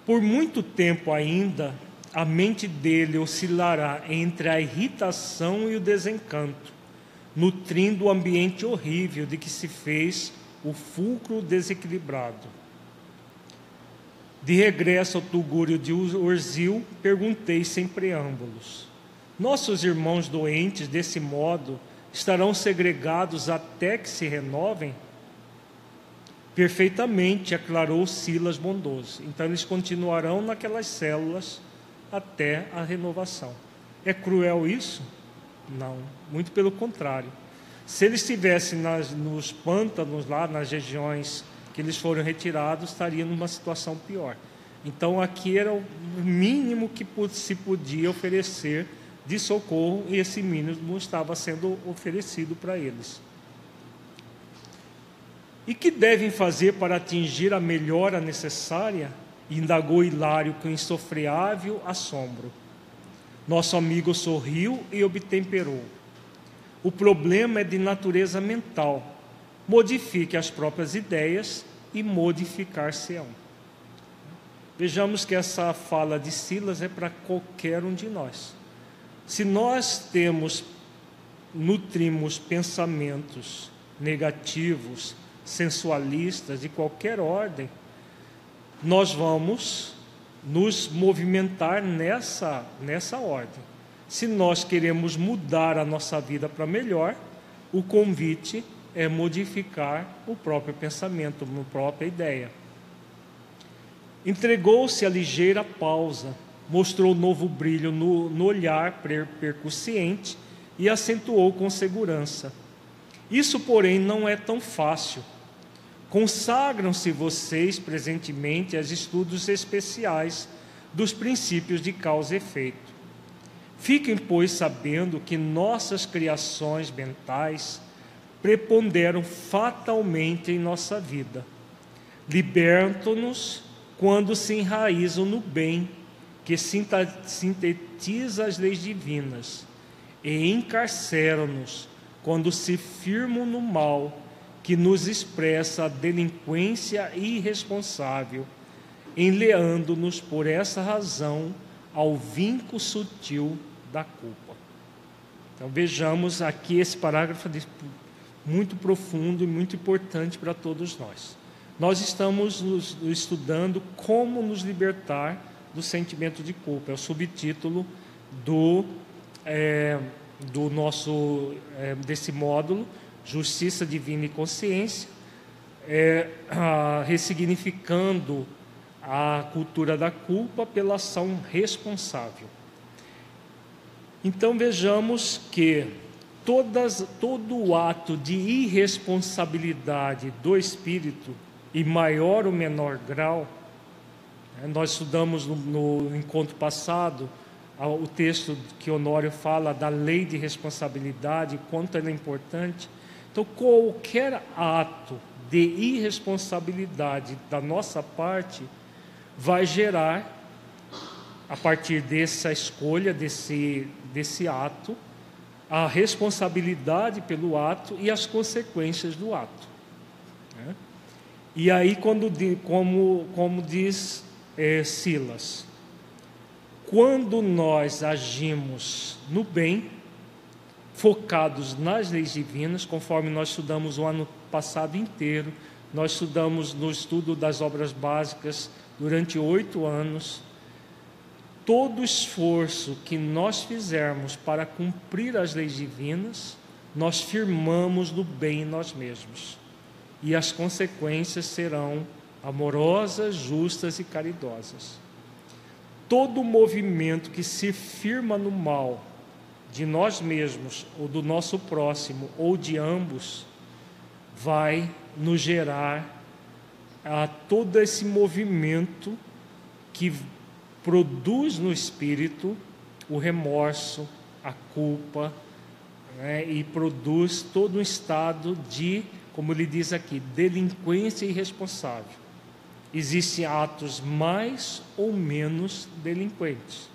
[SPEAKER 1] Por muito tempo ainda, a mente dele oscilará entre a irritação e o desencanto, nutrindo o ambiente horrível de que se fez o fulcro desequilibrado. De regresso ao Tugúrio de Orzil, perguntei sem preâmbulos: Nossos irmãos doentes, desse modo, estarão segregados até que se renovem? Perfeitamente, aclarou Silas bondoso. Então, eles continuarão naquelas células até a renovação. É cruel isso? Não, muito pelo contrário. Se eles estivessem nas, nos pântanos, lá nas regiões que eles foram retirados, estaria numa situação pior. Então, aqui era o mínimo que se podia oferecer de socorro, e esse mínimo estava sendo oferecido para eles. E que devem fazer para atingir a melhora necessária? Indagou Hilário com insofreável assombro. Nosso amigo sorriu e obtemperou. O problema é de natureza mental. Modifique as próprias ideias e modificar-se-ão. Vejamos que essa fala de Silas é para qualquer um de nós. Se nós temos, nutrimos pensamentos negativos, sensualistas de qualquer ordem, nós vamos nos movimentar nessa, nessa ordem. Se nós queremos mudar a nossa vida para melhor, o convite é modificar o próprio pensamento, a própria ideia. Entregou-se a ligeira pausa, mostrou novo brilho no, no olhar percussiente e acentuou com segurança. Isso, porém, não é tão fácil Consagram-se vocês presentemente aos estudos especiais dos princípios de causa e efeito. Fiquem, pois, sabendo que nossas criações mentais preponderam fatalmente em nossa vida. Libertam-nos quando se enraizam no bem, que sintetiza as leis divinas, e encarceram-nos quando se firmam no mal que nos expressa a delinquência irresponsável, enleando-nos por essa razão ao vinco sutil da culpa. Então vejamos aqui esse parágrafo muito profundo e muito importante para todos nós. Nós estamos nos estudando como nos libertar do sentimento de culpa. É o subtítulo do, é, do nosso é, desse módulo justiça divina e consciência, é, a, ressignificando a cultura da culpa pela ação responsável. Então vejamos que todas, todo o ato de irresponsabilidade do espírito, em maior ou menor grau, né, nós estudamos no, no encontro passado o texto que Honório fala da lei de responsabilidade, quanto ela é importante. Então, qualquer ato de irresponsabilidade da nossa parte vai gerar, a partir dessa escolha, desse, desse ato, a responsabilidade pelo ato e as consequências do ato. Né? E aí, quando, como, como diz é, Silas, quando nós agimos no bem, focados nas leis divinas, conforme nós estudamos o ano passado inteiro. Nós estudamos no estudo das obras básicas durante oito anos. Todo esforço que nós fizermos para cumprir as leis divinas, nós firmamos no bem em nós mesmos. E as consequências serão amorosas, justas e caridosas. Todo movimento que se firma no mal de nós mesmos ou do nosso próximo ou de ambos vai nos gerar a todo esse movimento que produz no espírito o remorso, a culpa, né, e produz todo um estado de, como ele diz aqui, delinquência irresponsável. Existem atos mais ou menos delinquentes.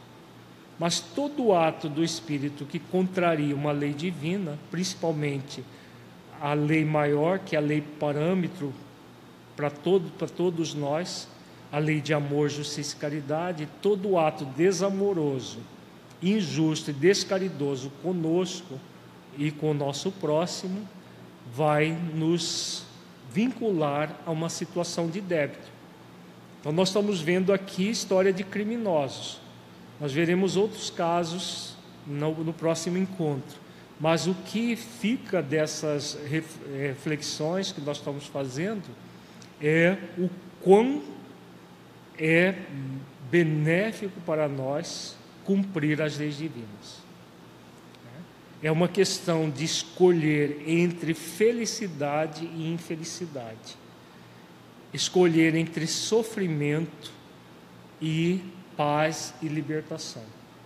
[SPEAKER 1] Mas todo ato do espírito que contraria uma lei divina, principalmente a lei maior, que é a lei parâmetro para todo, todos nós, a lei de amor, justiça e caridade, todo ato desamoroso, injusto e descaridoso conosco e com o nosso próximo vai nos vincular a uma situação de débito. Então nós estamos vendo aqui história de criminosos. Nós veremos outros casos no, no próximo encontro. Mas o que fica dessas reflexões que nós estamos fazendo é o quão é benéfico para nós cumprir as leis divinas. É uma questão de escolher entre felicidade e infelicidade, escolher entre sofrimento e paz e libertação.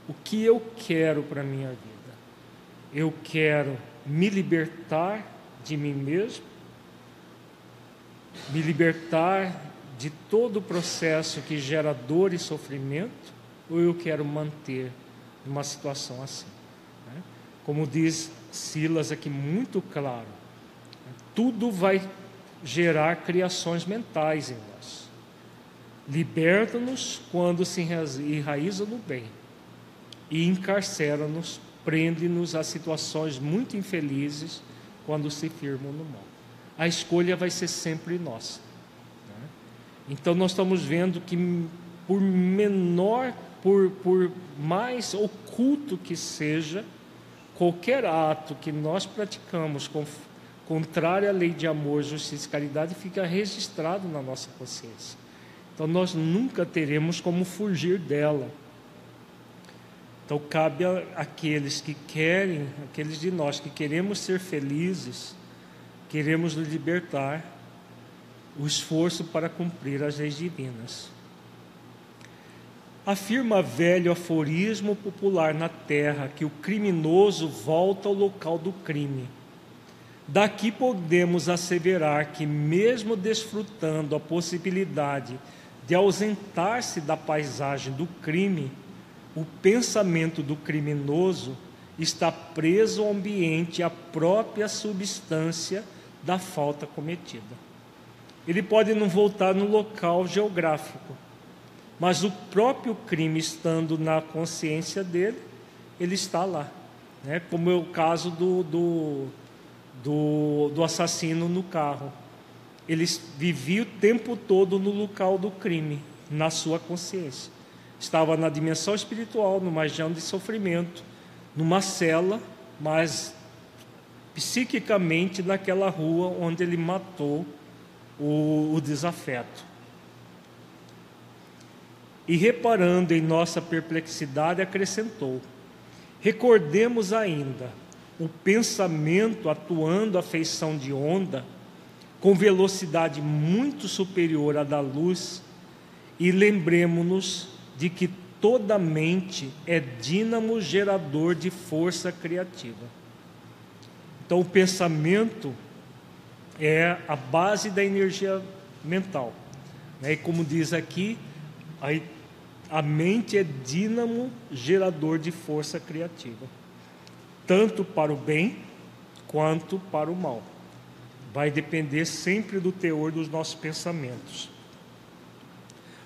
[SPEAKER 1] O que eu quero para a minha vida? Eu quero me libertar de mim mesmo, me libertar de todo o processo que gera dor e sofrimento, ou eu quero manter uma situação assim? Né? Como diz Silas aqui muito claro, tudo vai gerar criações mentais em nós. Liberta-nos quando se enraiza no bem e encarcera-nos, prende-nos a situações muito infelizes quando se firmam no mal. A escolha vai ser sempre nossa. Né? Então nós estamos vendo que por menor por, por mais oculto que seja, qualquer ato que nós praticamos com, contrário à lei de amor, justiça e caridade fica registrado na nossa consciência. Então nós nunca teremos como fugir dela. Então cabe àqueles que querem, aqueles de nós que queremos ser felizes, queremos nos libertar, o esforço para cumprir as leis divinas afirma velho aforismo popular na terra que o criminoso volta ao local do crime. Daqui podemos asseverar que, mesmo desfrutando a possibilidade de ausentar-se da paisagem do crime, o pensamento do criminoso está preso ao ambiente, à própria substância da falta cometida. Ele pode não voltar no local geográfico, mas o próprio crime estando na consciência dele, ele está lá. Né? Como é o caso do, do, do, do assassino no carro. Ele vivia o tempo todo no local do crime, na sua consciência. Estava na dimensão espiritual, numa região de sofrimento, numa cela, mas psiquicamente naquela rua onde ele matou o, o desafeto. E reparando em nossa perplexidade, acrescentou: Recordemos ainda o pensamento atuando a feição de onda, com velocidade muito superior à da luz, e lembremos-nos de que toda mente é dínamo gerador de força criativa. Então, o pensamento é a base da energia mental. Né? E como diz aqui, a, a mente é dínamo gerador de força criativa, tanto para o bem quanto para o mal. Vai depender sempre do teor dos nossos pensamentos.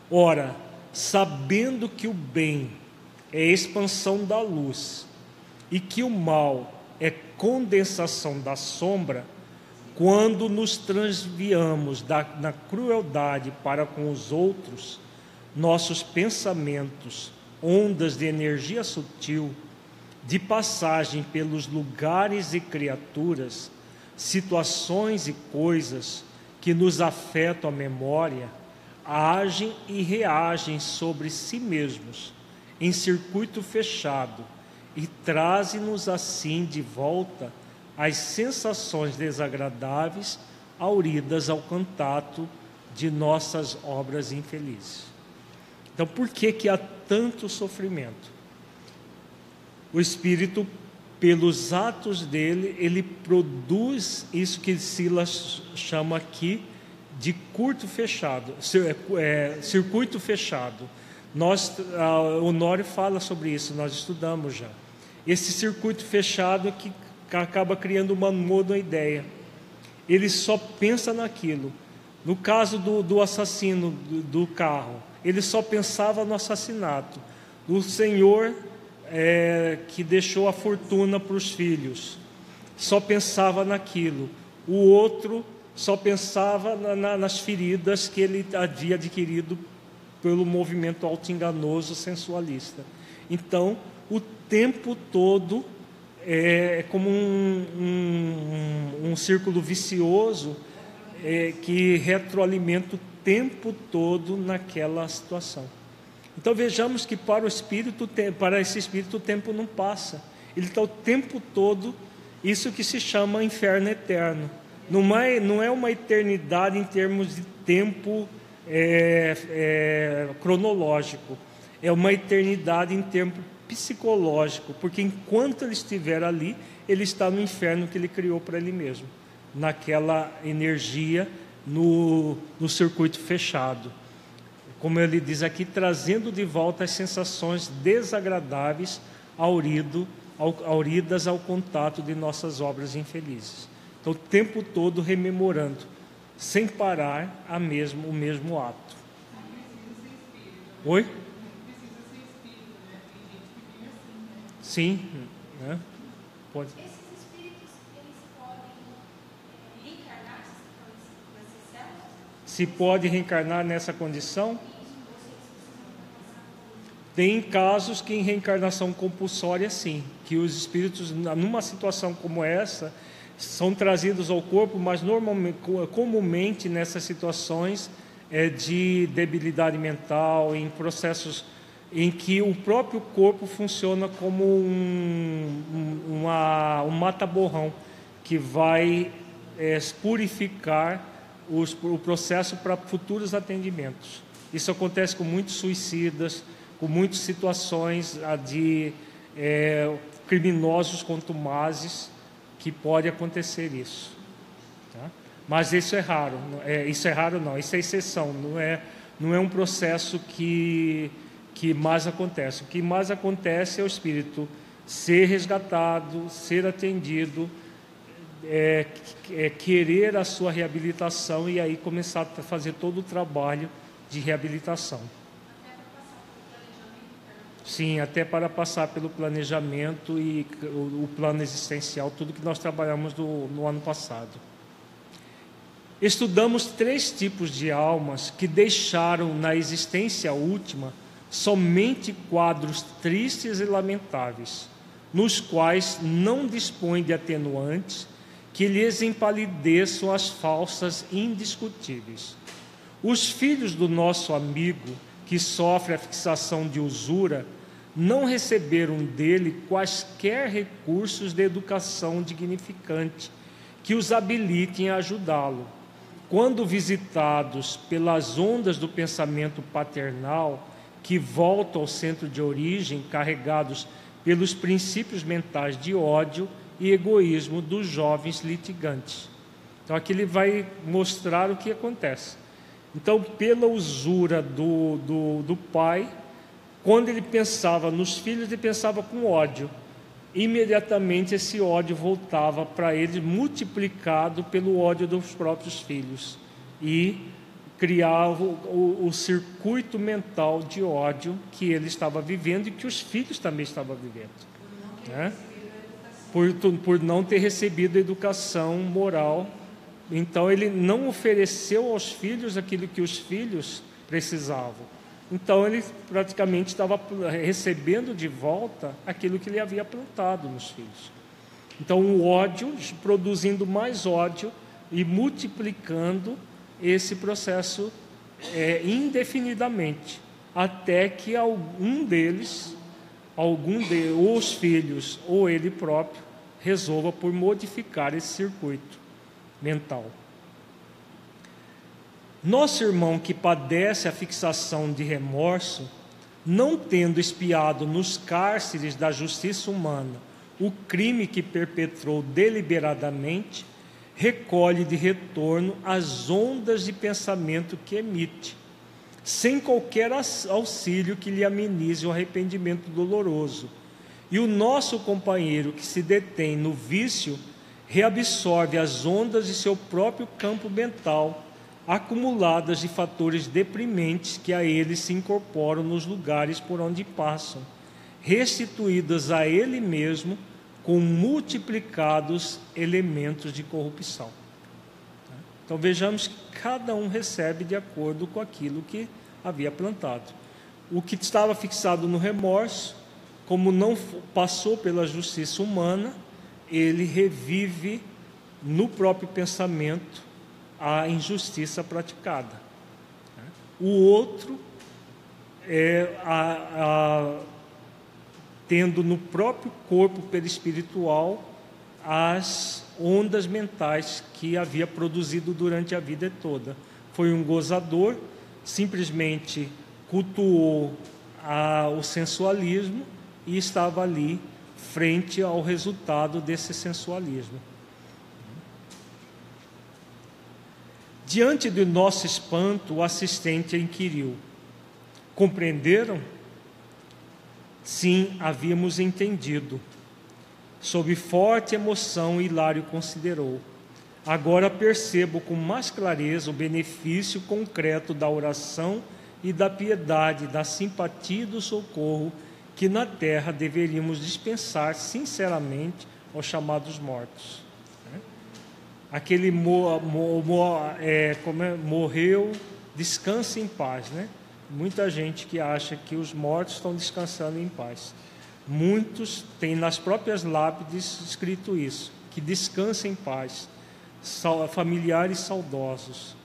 [SPEAKER 1] Ora, sabendo que o bem é expansão da luz e que o mal é condensação da sombra, quando nos transviamos da, na crueldade para com os outros, nossos pensamentos, ondas de energia sutil, de passagem pelos lugares e criaturas, situações e coisas que nos afetam a memória, agem e reagem sobre si mesmos em circuito fechado e trazem-nos assim de volta as sensações desagradáveis auridas ao contato de nossas obras infelizes. Então, por que que há tanto sofrimento? O espírito pelos atos dele, ele produz isso que Silas chama aqui de curto fechado, é, circuito fechado. Nós, o Honório fala sobre isso, nós estudamos já. Esse circuito fechado que acaba criando uma monoideia. Ele só pensa naquilo. No caso do, do assassino do, do carro, ele só pensava no assassinato. O Senhor é, que deixou a fortuna para os filhos, só pensava naquilo. O outro só pensava na, na, nas feridas que ele havia adquirido pelo movimento auto-enganoso sensualista. Então, o tempo todo é, é como um, um, um círculo vicioso é, que retroalimenta o tempo todo naquela situação. Então vejamos que para o espírito, para esse espírito, o tempo não passa. Ele está o tempo todo, isso que se chama inferno eterno. Não é, não é uma eternidade em termos de tempo é, é, cronológico, é uma eternidade em tempo psicológico, porque enquanto ele estiver ali, ele está no inferno que ele criou para ele mesmo, naquela energia, no, no circuito fechado como ele diz aqui, trazendo de volta as sensações desagradáveis aurido, auridas ao contato de nossas obras infelizes. Então, o tempo todo rememorando, sem parar a mesmo, o mesmo ato. Oi? Sim, né?
[SPEAKER 2] Pode.
[SPEAKER 1] Se pode reencarnar nessa condição? Tem casos que em reencarnação compulsória, sim, que os espíritos, numa situação como essa, são trazidos ao corpo, mas normalmente, comumente nessas situações é, de debilidade mental, em processos em que o próprio corpo funciona como um, um, uma, um mata-borrão que vai é, purificar os, o processo para futuros atendimentos. Isso acontece com muitos suicidas, com muitas situações ah, de é, criminosos contumazes que pode acontecer isso. Tá? Mas isso é raro, é, isso é raro não, isso é exceção, não é, não é um processo que, que mais acontece. O que mais acontece é o espírito ser resgatado, ser atendido, é, é, querer a sua reabilitação e aí começar a fazer todo o trabalho de reabilitação. Sim, até para passar pelo planejamento e o, plano existencial, tudo que nós trabalhamos no, no ano passado. Estudamos três tipos de almas que deixaram na existência última somente quadros tristes e lamentáveis, nos quais não dispõem de atenuantes que lhes empalideçam as falsas indiscutíveis. Os filhos do nosso amigo, que sofre a fixação de usura, não receberam dele quaisquer recursos de educação dignificante que os habilitem a ajudá-lo. Quando visitados pelas ondas do pensamento paternal, que voltam ao centro de origem, carregados pelos princípios mentais de ódio e egoísmo dos jovens litigantes. Então aqui ele vai mostrar o que acontece. Então, pela usura do, do, do pai, quando ele pensava nos filhos, ele pensava com ódio. Imediatamente esse ódio voltava para ele, multiplicado pelo ódio dos próprios filhos. E criava o, o, o, circuito mental de ódio que ele estava vivendo e que os filhos também estavam vivendo. Né? Por, por não ter recebido educação moral. Então ele não ofereceu aos filhos aquilo que os filhos precisavam. Então ele praticamente estava recebendo de volta aquilo que ele havia plantado nos filhos. Então o ódio, produzindo mais ódio e multiplicando esse processo é, indefinidamente, até que algum deles, algum de os filhos ou ele próprio, resolva por modificar esse circuito mental. Nosso irmão que padece a fixação de remorso, não tendo espiado nos cárceres da justiça humana o crime que perpetrou deliberadamente, recolhe de retorno as ondas de pensamento que emite, sem qualquer auxílio que lhe amenize o arrependimento doloroso. E o nosso companheiro que se detém no vício reabsorve as ondas de seu próprio campo mental, acumuladas de fatores deprimentes que a ele se incorporam nos lugares por onde passam, restituídas a ele mesmo com multiplicados elementos de corrupção. Então vejamos que cada um recebe de acordo com aquilo que havia plantado. O que estava fixado no remorso, como não passou pela justiça humana, ele revive no próprio pensamento a injustiça praticada. O outro é a, a tendo no próprio corpo perispiritual as ondas mentais que havia produzido durante a vida toda. Foi um gozador, simplesmente cultuou a, o sensualismo e estava ali frente ao resultado desse sensualismo. Diante do nosso espanto, o assistente inquiriu: Compreenderam? Sim, havíamos entendido. Sob forte emoção, Hilário considerou. Agora percebo com mais clareza o benefício concreto da oração e da piedade, da simpatia e do socorro que na terra deveríamos dispensar sinceramente aos chamados mortos. Aquele mo, mo, mo, é, é, morreu, descanse em paz, né? Muita gente que acha que os mortos estão descansando em paz. Muitos têm nas próprias lápides escrito isso, que descansem em paz, familiares saudosos.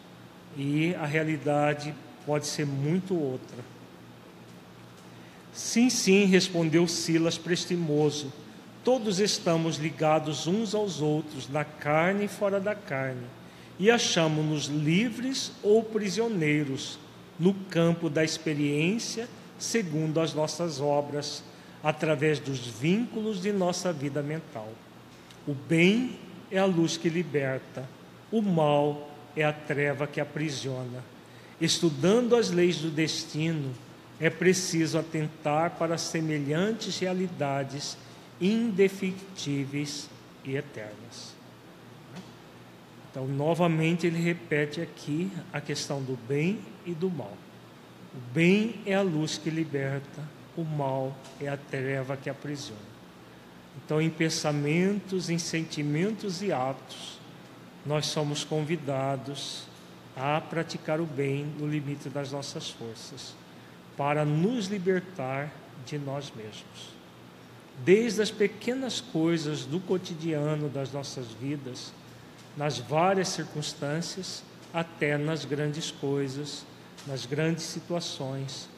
[SPEAKER 1] E a realidade pode ser muito outra. Sim, sim, respondeu Silas prestimoso. Todos estamos ligados uns aos outros, na carne e fora da carne, e achamos-nos livres ou prisioneiros no campo da experiência, segundo as nossas obras, através dos vínculos de nossa vida mental. O bem é a luz que liberta, o mal é a treva que aprisiona. Estudando as leis do destino, é preciso atentar para semelhantes realidades indefectíveis e eternas. Então, novamente, ele repete aqui a questão do bem e do mal. O bem é a luz que liberta, o mal é a treva que aprisiona. Então, em pensamentos, em sentimentos e atos, nós somos convidados a praticar o bem no limite das nossas forças, para nos libertar de nós mesmos. Desde as pequenas coisas do cotidiano das nossas vidas, nas várias circunstâncias, até nas grandes coisas nas grandes situações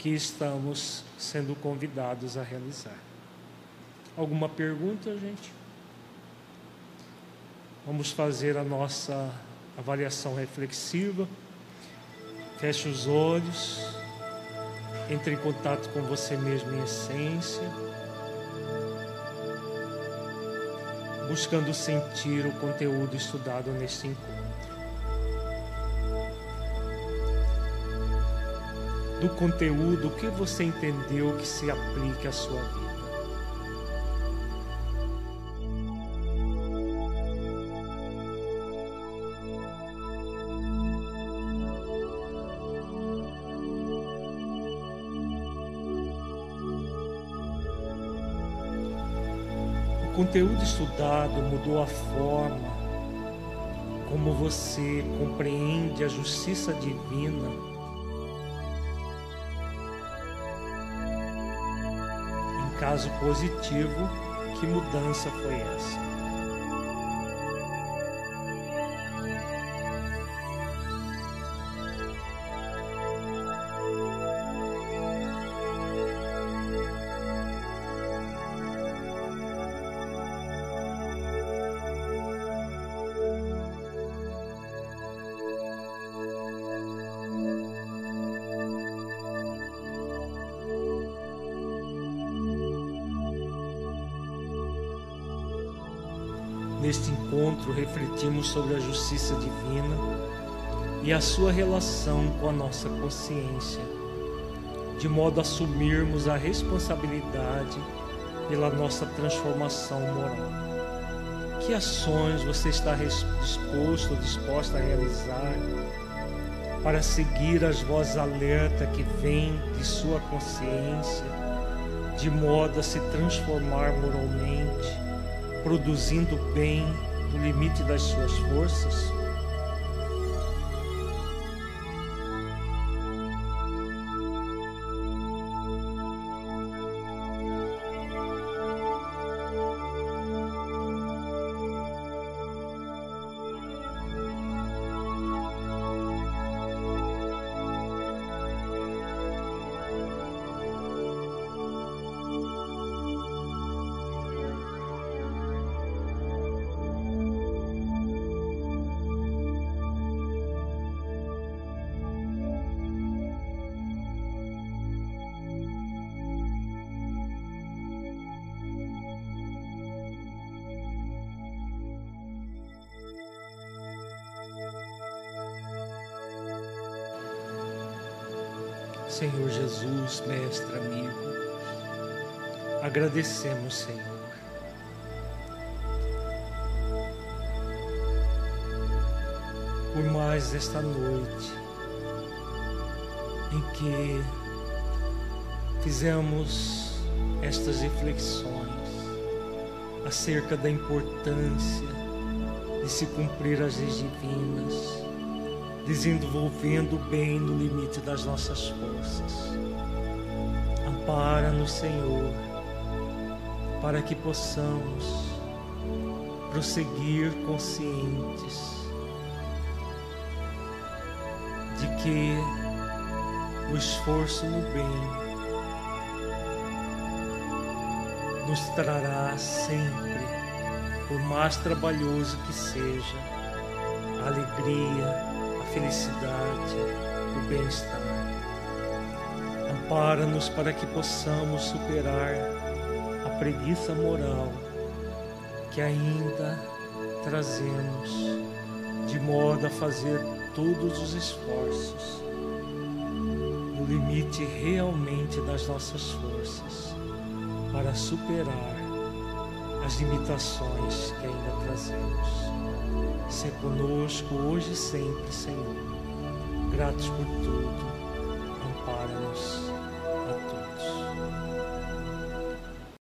[SPEAKER 1] que estamos sendo convidados a realizar. Alguma pergunta, gente? Vamos fazer a nossa avaliação reflexiva. Feche os olhos. Entre em contato com você mesmo em essência. Buscando sentir o conteúdo estudado neste encontro. Do conteúdo, que você entendeu que se aplique à sua vida. O conteúdo estudado mudou a forma como você compreende a justiça divina caso positivo, que mudança foi essa? Encontro, refletimos sobre a justiça divina e a sua relação com a nossa consciência, de modo a assumirmos a responsabilidade pela nossa transformação moral. Que ações você está disposto ou disposta a realizar para seguir as vozes alerta que vêm de sua consciência, de modo a se transformar moralmente? produzindo bem no limite das suas forças? Jesus, mestre amigo, agradecemos, Senhor. Por mais esta noite em que fizemos estas reflexões acerca da importância de se cumprir as leis divinas desenvolvendo o bem no limite das nossas forças. Ampara-nos, Senhor, para que possamos prosseguir conscientes de que o esforço no bem nos trará sempre, por mais trabalhoso que seja, alegria, felicidade, o bem-estar. Ampara-nos para que possamos superar a preguiça moral que ainda trazemos, de modo a fazer todos os esforços no limite realmente das nossas forças para superar as limitações que ainda trazemos. Se conosco hoje e sempre, Senhor. Gratos por tudo. Ampara-nos.